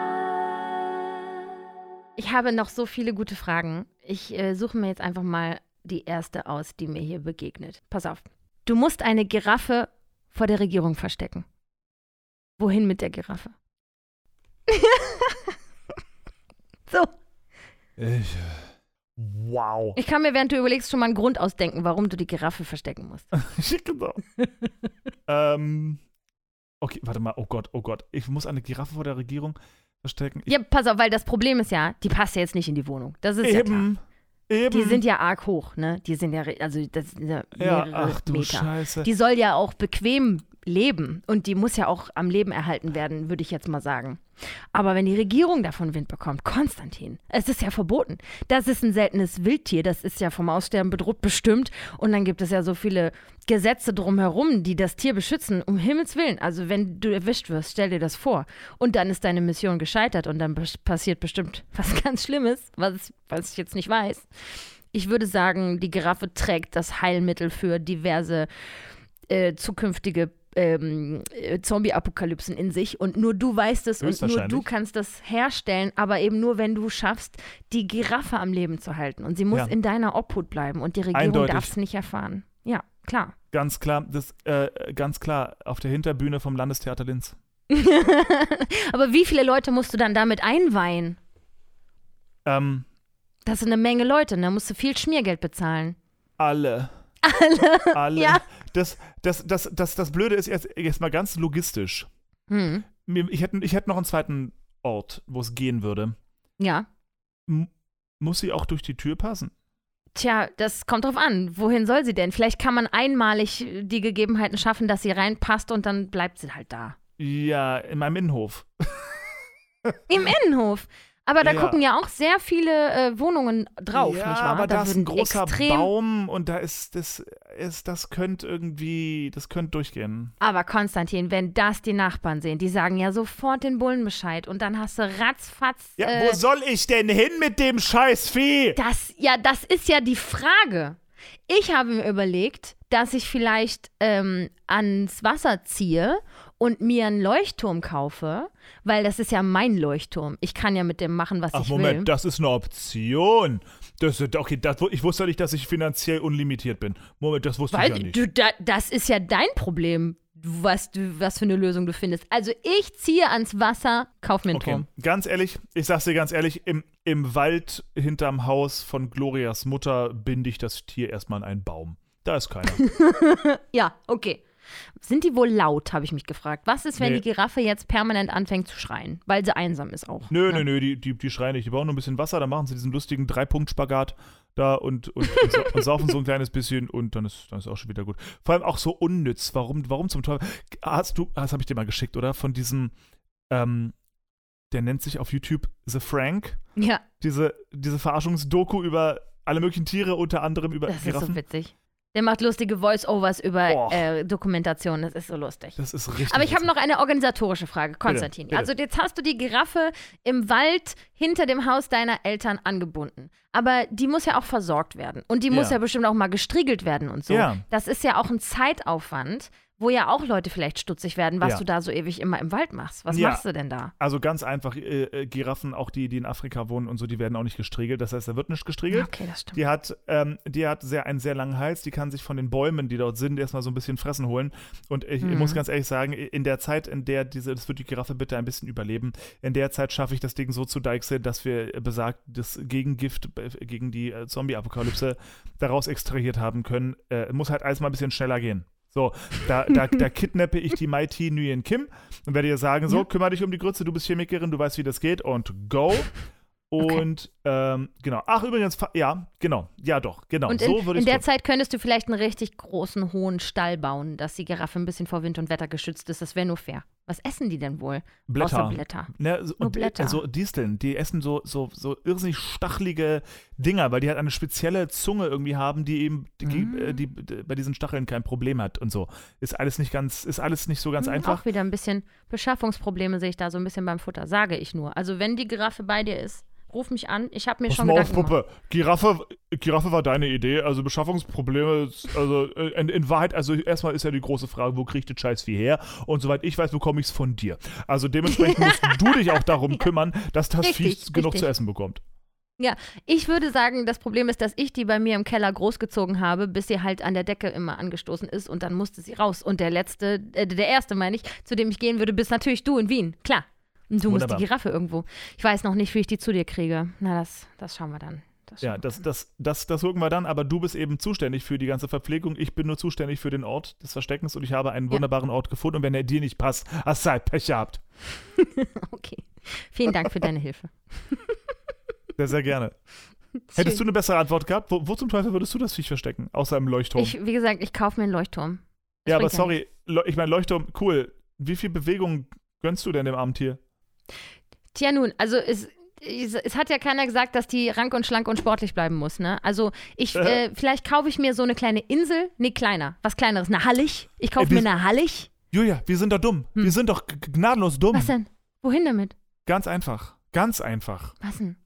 Ich habe noch so viele gute Fragen. Ich äh, suche mir jetzt einfach mal die erste aus, die mir hier begegnet. Pass auf. Du musst eine Giraffe vor der Regierung verstecken. Wohin mit der Giraffe? so, Ich, wow. ich kann mir, während du überlegst, schon mal einen Grund ausdenken, warum du die Giraffe verstecken musst. genau. ähm, okay, warte mal. Oh Gott, oh Gott. Ich muss eine Giraffe vor der Regierung verstecken. Ich, Ja, pass auf, weil das Problem ist ja, die passt ja jetzt nicht in die Wohnung. Das ist ja klar. Eben. Die sind ja arg hoch, ne? Die sind ja, also das sind ja ja, mehrere ach du Meter. Scheiße. Die soll ja auch bequem leben und die muss ja auch am Leben erhalten werden, würde ich jetzt mal sagen. Aber wenn die Regierung davon Wind bekommt, Konstantin, es ist ja verboten. Das ist ein seltenes Wildtier, das ist ja vom Aussterben bedroht bestimmt. Und dann gibt es ja so viele Gesetze drumherum, die das Tier beschützen, um Himmels Willen. Also wenn du erwischt wirst, stell dir das vor. Und dann ist deine Mission gescheitert und dann passiert bestimmt was ganz Schlimmes, was, was ich jetzt nicht weiß. Ich würde sagen, die Giraffe trägt das Heilmittel für diverse äh, zukünftige ähm, äh, Zombie-Apokalypsen in sich und nur du weißt es und nur du kannst das herstellen, aber eben nur, wenn du schaffst, die Giraffe am Leben zu halten. Und sie muss Ja. in deiner Obhut bleiben und die Regierung darf es nicht erfahren. Ja, klar. Ganz klar, das, äh, ganz klar, auf der Hinterbühne vom Landestheater Linz. aber wie viele Leute musst du dann damit einweihen? Ähm, Das sind eine Menge Leute, da musst du viel Schmiergeld bezahlen. alle. Alle. Alle. Ja. Das, das, das, das, das Blöde ist jetzt, jetzt mal ganz logistisch. Hm. Ich hätte, ich hätte noch einen zweiten Ort, wo es gehen würde. Ja. M muss sie auch durch die Tür passen? Tja, das kommt drauf an. Wohin soll sie denn? Vielleicht kann man einmalig die Gegebenheiten schaffen, dass sie reinpasst und dann bleibt sie halt da. Ja, in meinem Innenhof. Im Innenhof. Aber da Ja. gucken ja auch sehr viele äh, Wohnungen drauf, ja, nicht wahr? aber da ist würden ein großer Baum und da ist das, ist, das könnte irgendwie, das könnte durchgehen. Aber Konstantin, wenn das die Nachbarn sehen, die sagen ja sofort den Bullen Bescheid und dann hast du ratzfatz. Ja, äh, wo soll ich denn hin mit dem Scheißvieh? das, ja, das ist ja die Frage. Ich habe mir überlegt, dass ich vielleicht ähm, ans Wasser ziehe und mir einen Leuchtturm kaufe, weil das ist ja mein Leuchtturm. Ich kann ja mit dem machen, was Ach, ich Moment, will. das ist eine Option. Das, ist- okay, das, ich wusste nicht, dass ich finanziell unlimitiert bin. Moment, das wusste ich ja Weil nicht. du, da, das ist ja dein Problem, was, du, was für eine Lösung du findest. Also ich ziehe ans Wasser, kauf mir einen Okay, Turm. ganz ehrlich, ich sag's dir ganz ehrlich, im, im Wald hinterm Haus von Glorias Mutter binde ich das Tier erstmal an einen Baum. Da ist keiner. Ja, okay. Sind die wohl laut, habe ich mich gefragt. Was ist, wenn Nee. die Giraffe jetzt permanent anfängt zu schreien? Weil sie einsam ist auch. Nö, ne? nö, nö, die, die, die schreien nicht. Die brauchen nur ein bisschen Wasser, dann machen sie diesen lustigen Dreipunkt-Spagat da und, und, und, sa- und saufen so ein kleines bisschen und dann ist, dann ist auch schon wieder gut. Vor allem auch so unnütz. Warum, warum zum Teufel? Hast du, das habe ich dir mal geschickt, oder? Von diesem, ähm, der nennt sich auf YouTube The Frank. Ja, Diese, diese Verarschungsdoku über alle möglichen Tiere, unter anderem über das ist Giraffen. so witzig. Der macht lustige Voice-Overs über äh, Dokumentationen. Das ist so lustig. Das ist richtig. Aber ich habe noch eine organisatorische Frage, Konstantin. bitte. Also jetzt hast du die Giraffe im Wald hinter dem Haus deiner Eltern angebunden. Aber die muss ja auch versorgt werden. Und die muss Ja. ja bestimmt auch mal gestriegelt werden und so. Ja. Das ist ja auch ein Zeitaufwand, wo ja auch Leute vielleicht stutzig werden, was Ja. du da so ewig immer im Wald machst. Was Ja. machst du denn da? Also ganz einfach, äh, äh, Giraffen, auch die, die in Afrika wohnen und so, die werden auch nicht gestriegelt. Das heißt, da wird nicht gestriegelt. Okay, das stimmt. Die hat, ähm, die hat sehr, einen sehr langen Hals, die kann sich von den Bäumen, die dort sind, erstmal so ein bisschen fressen holen. Und ich, ich Mhm. muss ganz ehrlich sagen, in der Zeit, in der diese, das wird die Giraffe bitte ein bisschen überleben, in der Zeit schaffe ich das Ding so zu deichseln, dass wir besagt das Gegengift äh, gegen die äh, Zombie-Apokalypse daraus extrahiert haben können. Äh, muss halt alles mal ein bisschen schneller gehen. So, da, da, da kidnappe ich die Mighty Nguyen Kim und werde ihr sagen, so, kümmere dich um die Grütze, du bist Chemikerin, du weißt, wie das geht und go. Okay. Und ähm, genau. Ach, übrigens, ja, genau. Ja, doch, genau. Und in, so würde in der Zeit könntest du vielleicht einen richtig großen, hohen Stall bauen, dass die Giraffe ein bisschen vor Wind und Wetter geschützt ist. Das wäre nur fair. Was essen die denn wohl? Blätter. Außer Blätter. Ne, so, Nur und, Blätter. So Disteln, die essen so, so, so irrsinnig stachelige Dinger, weil die halt eine spezielle Zunge irgendwie haben, die eben die, Mhm. äh, die, die bei diesen Stacheln kein Problem hat und so. Ist alles nicht ganz, ist alles nicht so ganz Hm, einfach. Auch wieder ein bisschen Beschaffungsprobleme sehe ich da so ein bisschen beim Futter, sage ich nur. Also wenn die Giraffe bei dir ist, ruf mich an. Ich habe mir Pass schon mal auf, Gedanken gemacht. Puppe. Giraffe, Giraffe war deine Idee. Also Beschaffungsprobleme, also äh, in, in Wahrheit, also erstmal ist ja die große Frage, wo kriegt das Scheißvieh her? Und soweit ich weiß, bekomme ich es von dir. Also dementsprechend musst du dich auch darum kümmern, dass das Richtig, Vieh genug richtig. zu essen bekommt. Ich würde sagen, das Problem ist, dass ich die bei mir im Keller großgezogen habe, bis sie halt an der Decke immer angestoßen ist und dann musste sie raus. Und der letzte, äh, der erste meine ich, zu dem ich gehen würde, bist natürlich du in Wien. Klar. Und du musst Wunderbar. die Giraffe irgendwo. Ich weiß noch nicht, wie ich die zu dir kriege. Na, das, das schauen wir dann. Das Ja, das, das, das, das gucken wir dann, aber du bist eben zuständig für die ganze Verpflegung. Ich bin nur zuständig für den Ort des Versteckens und ich habe einen Ja. wunderbaren Ort gefunden. Und wenn er dir nicht passt, hast du halt Pech gehabt. Okay. Vielen Dank für deine Hilfe. Sehr, sehr gerne. Hättest du eine bessere Antwort gehabt? Wo, wo zum Teufel würdest du das Viech verstecken? Außer im Leuchtturm. Ich, wie gesagt, ich kaufe mir einen Leuchtturm. Das ja, aber sorry, ich meine, Leuchtturm, cool. Wie viel Bewegung gönnst du denn dem armen Tier? Tja, nun, also es, es, hat ja keiner gesagt, dass die rank und schlank und sportlich bleiben muss, ne? Also ich, Äh. vielleicht kaufe ich mir so eine kleine Insel, nee, kleiner, was kleineres, eine Hallig. Ich kaufe mir eine Hallig. Julia, wir sind doch dumm. Hm. Wir sind doch gnadenlos dumm. Was denn? Wohin damit? Ganz einfach. Ganz einfach. Was denn?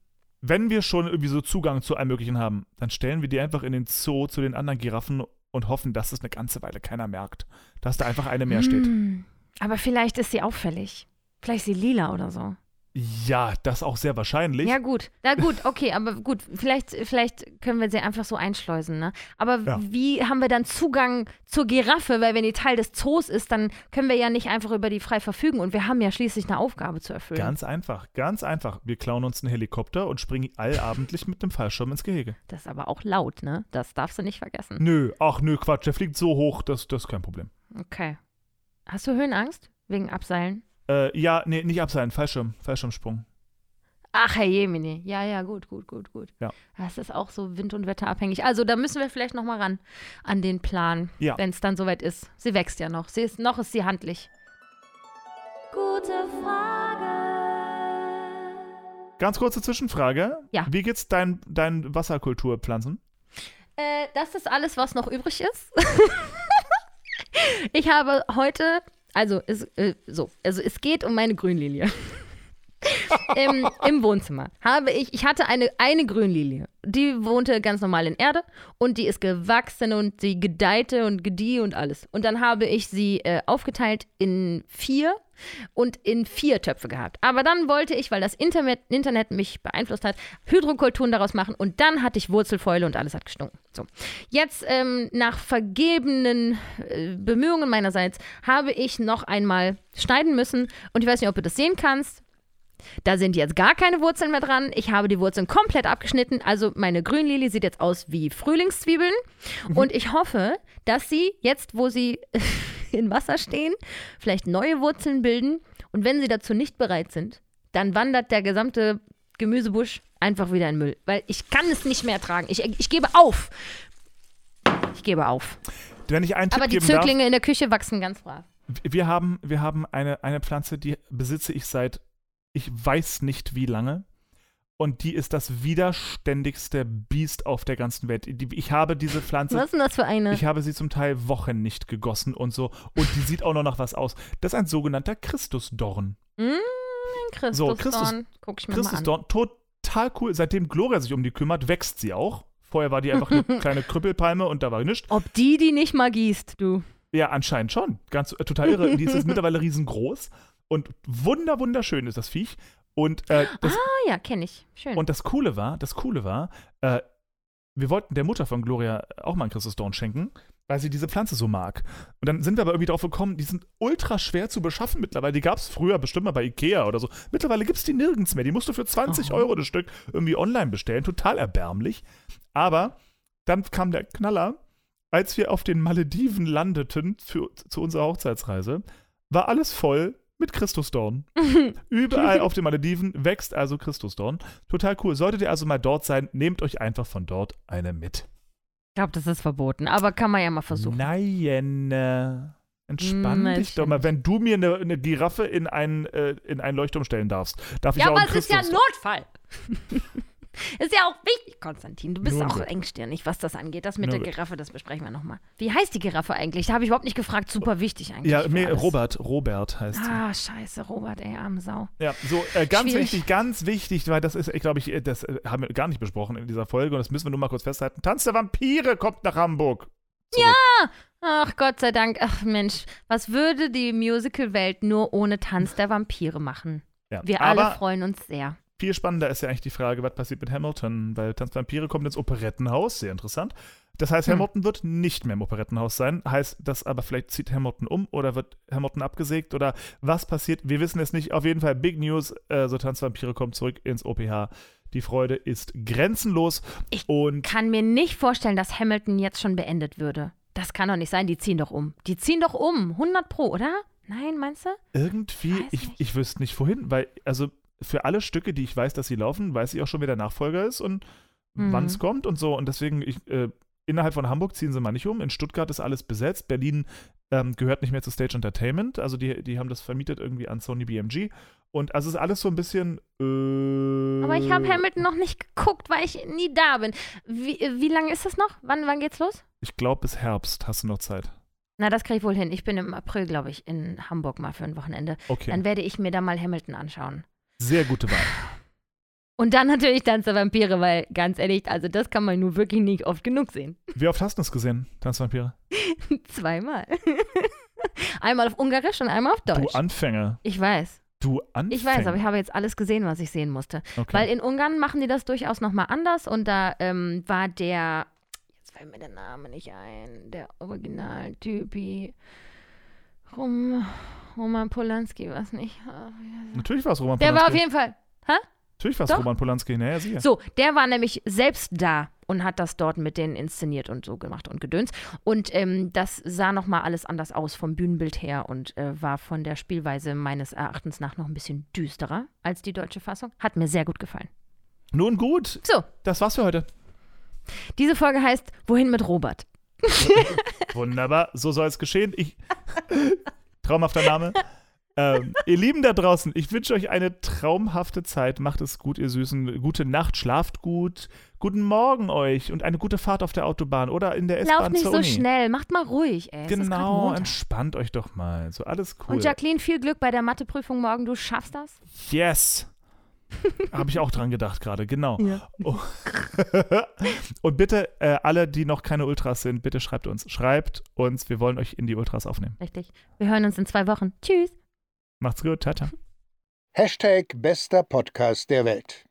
Wenn wir schon irgendwie so Zugang zu allem Möglichen haben, dann stellen wir die einfach in den Zoo zu den anderen Giraffen und hoffen, dass es eine ganze Weile keiner merkt. Dass da einfach eine mehr steht. Hm, aber vielleicht ist sie auffällig. Vielleicht ist sie lila oder so. Ja, das auch sehr wahrscheinlich. Ja, gut. Na gut, okay, aber gut, vielleicht, vielleicht können wir sie einfach so einschleusen, ne? Aber Ja. wie haben wir dann Zugang zur Giraffe? Weil wenn die Teil des Zoos ist, dann können wir ja nicht einfach über die frei verfügen und wir haben ja schließlich eine Aufgabe zu erfüllen. Ganz einfach, ganz einfach. Wir klauen uns einen Helikopter und springen allabendlich mit dem Fallschirm ins Gehege. Das ist aber auch laut, ne? Das darfst du nicht vergessen. Nö, ach nö, Quatsch, der fliegt so hoch, das, das ist kein Problem. Okay. Hast du Höhenangst? Wegen Abseilen? Äh, ja, nee, nicht abseilen, Fallschirm, Fallschirmsprung. Ach, Herr Jemine. Ja, ja, gut, gut, gut, gut. Ja. Das ist auch so wind- und wetterabhängig. Also da müssen wir vielleicht noch mal ran an den Plan, Ja. wenn es dann soweit ist. Sie wächst ja noch. Sie ist, noch ist sie handlich. Gute Frage. Ganz kurze Zwischenfrage. Ja. Wie geht's deinen dein Wasserkulturpflanzen? Äh, das ist alles, was noch übrig ist. ich habe heute, also es, äh, so, also es geht um meine Grünlilie. Im, Im Wohnzimmer habe ich, ich hatte eine, eine Grünlilie. Die wohnte ganz normal in Erde und die ist gewachsen und sie gedeihte und gedieh und alles. Und dann habe ich sie äh, aufgeteilt in vier und in vier Töpfe gehabt. Aber dann wollte ich, weil das Internet, Internet mich beeinflusst hat, Hydrokulturen daraus machen und dann hatte ich Wurzelfäule und alles hat gestunken. So. Jetzt, ähm, nach vergebenen äh, Bemühungen meinerseits, habe ich noch einmal schneiden müssen und ich weiß nicht, ob du das sehen kannst. Da sind jetzt gar keine Wurzeln mehr dran. Ich habe die Wurzeln komplett abgeschnitten. Also meine Grünlilie sieht jetzt aus wie Frühlingszwiebeln. Und ich hoffe, dass sie jetzt, wo sie in Wasser stehen, vielleicht neue Wurzeln bilden. Und wenn sie dazu nicht bereit sind, dann wandert der gesamte Gemüsebusch einfach wieder in Müll. Weil ich kann es nicht mehr ertragen. Ich, ich gebe auf. Ich gebe auf. Wenn ich einen Tipp Aber die geben darf, Zöglinge in der Küche wachsen ganz brav. wir haben, wir haben eine, eine Pflanze, die besitze ich seit ich weiß nicht wie lange. Und die ist das widerständigste Biest auf der ganzen Welt. Ich habe diese Pflanze Was ist denn das für eine? Ich habe sie zum Teil Wochen nicht gegossen und so. Und die sieht auch noch nach was aus. Das ist ein sogenannter Christusdorn. Mmh, Christus, So, Christus- Guck ich mir mal an. Christusdorn, total cool. Seitdem Gloria sich um die kümmert, wächst sie auch. Vorher war die einfach eine kleine Krüppelpalme und da war nichts. Ob die die nicht mal gießt, du. Ja, anscheinend schon. Ganz äh, total irre. Die ist jetzt mittlerweile riesengroß. Und wunder, wunderschön ist das Viech. Und, äh, das, Ah ja, kenne ich. Schön. und das Coole war, das Coole war, äh, wir wollten der Mutter von Gloria auch mal einen Christusdorn schenken, weil sie diese Pflanze so mag. Und dann sind wir aber irgendwie drauf gekommen, die sind ultra schwer zu beschaffen mittlerweile. Die gab es früher bestimmt mal bei Ikea oder so. Mittlerweile gibt es die nirgends mehr. Die musst du für 20 Aha. Euro das Stück irgendwie online bestellen. Total erbärmlich. Aber dann kam der Knaller, als wir auf den Malediven landeten für, zu unserer Hochzeitsreise, war alles voll mit Christusdorn. Überall auf den Malediven wächst also Christusdorn. Total cool. Solltet ihr also mal dort sein, nehmt euch einfach von dort eine mit. ich glaube, das ist verboten, aber kann man ja mal versuchen. Nein, äh, entspann Hm, dich doch mal. Wenn du mir eine, eine Giraffe in einen, äh, in einen Leuchtturm stellen darfst, darf ich Ja, auch aber es ist ja ein. Notfall. ist ja auch wichtig, Konstantin. Du bist Nun auch engstirnig, was das angeht. Das mit der. Giraffe, das besprechen wir nochmal. Wie heißt die Giraffe eigentlich? Da habe ich überhaupt nicht gefragt. Super wichtig eigentlich. Ja, nee, alles. Robert, Robert heißt sie. Ah, scheiße, Robert, ey, arme Sau. Ja, so äh, ganz Schwierig. wichtig, ganz wichtig, weil das ist, ich glaube, ich, äh, das äh, haben wir gar nicht besprochen in dieser Folge und das müssen wir nur mal kurz festhalten. Tanz der Vampire kommt nach Hamburg. Zurück. Ach Gott sei Dank. Ach Mensch, was würde die Musical-Welt nur ohne Tanz der Vampire machen? Ja. Wir alle freuen uns sehr. Viel spannender ist ja eigentlich die Frage, was passiert mit Hamilton, weil Tanz der Vampire kommt ins Operettenhaus, sehr interessant. Das heißt, Hm. Hamilton wird nicht mehr im Operettenhaus sein. Heißt das aber, vielleicht zieht Hamilton um oder wird Hamilton abgesägt oder was passiert? Wir wissen es nicht. Auf jeden Fall Big News. Äh, so Tanz der Vampire kommt zurück ins OPH. Die Freude ist grenzenlos. Ich und Kann mir nicht vorstellen, dass Hamilton jetzt schon beendet würde. Das kann doch nicht sein. Die ziehen doch um. Die ziehen doch um. 100 Pro, oder? Nein, meinst du? irgendwie, ich, nicht. ich wüsste nicht wohin, weil, also für alle Stücke, die ich weiß, dass sie laufen, weiß ich auch schon, wer der Nachfolger ist und Mhm. wann es kommt und so. Und deswegen, ich, äh, innerhalb von Hamburg ziehen sie mal nicht um. In Stuttgart ist alles besetzt. Berlin ähm, gehört nicht mehr zu Stage Entertainment. Also die, die haben das vermietet irgendwie an Sony BMG. Und also ist alles so ein bisschen. Äh, Aber ich habe Hamilton noch nicht geguckt, weil ich nie da bin. Wie, wie lange ist das noch? Wann, wann geht's los? Ich glaube, bis Herbst hast du noch Zeit. Na, das kriege ich wohl hin. Ich bin im April, glaube ich, in Hamburg mal für ein Wochenende. Okay. Dann werde ich mir da mal Hamilton anschauen. Sehr gute Wahl. Und dann natürlich Tanz der Vampire, weil ganz ehrlich, also das kann man nur wirklich nicht oft genug sehen. Wie oft hast du es gesehen, Tanzvampire? Zweimal. einmal auf Ungarisch und einmal auf Deutsch. Du Anfänger. ich weiß. Du Anfänger. Ich weiß, aber ich habe jetzt alles gesehen, was ich sehen musste. okay. Weil in Ungarn machen die das durchaus nochmal anders und da ähm, war der, jetzt fällt mir der Name nicht ein, der Originaltypi, Rom, Roman Polanski, was nicht. Ah, Natürlich war es Roman Der Polanski. war auf jeden Fall, Natürlich war es. Roman Polanski. Naja, sicher. so, der war nämlich selbst da und hat das dort mit denen inszeniert und so gemacht und gedöns. Und ähm, das sah nochmal alles anders aus vom Bühnenbild her und äh, war von der Spielweise meines Erachtens nach noch ein bisschen düsterer als die deutsche Fassung. Hat mir sehr gut gefallen. Nun gut, So, das war's für heute. diese Folge heißt Wohin mit Robert? Wunderbar, so soll es geschehen. Ich, traumhafter Name. Ähm, ihr Lieben da draußen, ich wünsche euch eine traumhafte Zeit. Macht es gut, ihr Süßen. Gute Nacht, schlaft gut. Guten Morgen euch und eine gute Fahrt auf der Autobahn oder in der Lauft S-Bahn nicht zur so schnell, macht mal ruhig, ey. Genau, entspannt euch doch mal. So alles cool. Und Jacqueline, viel Glück bei der Matheprüfung morgen. Du schaffst das? Yes. Habe ich auch dran gedacht gerade, genau. Ja. Oh. Und bitte, äh, alle, die noch keine Ultras sind, bitte schreibt uns. Schreibt uns, wir wollen euch in die Ultras aufnehmen. Richtig. Wir hören uns in zwei Wochen. Tschüss. Macht's gut, ciao, ciao. Hashtag bester Podcast der Welt.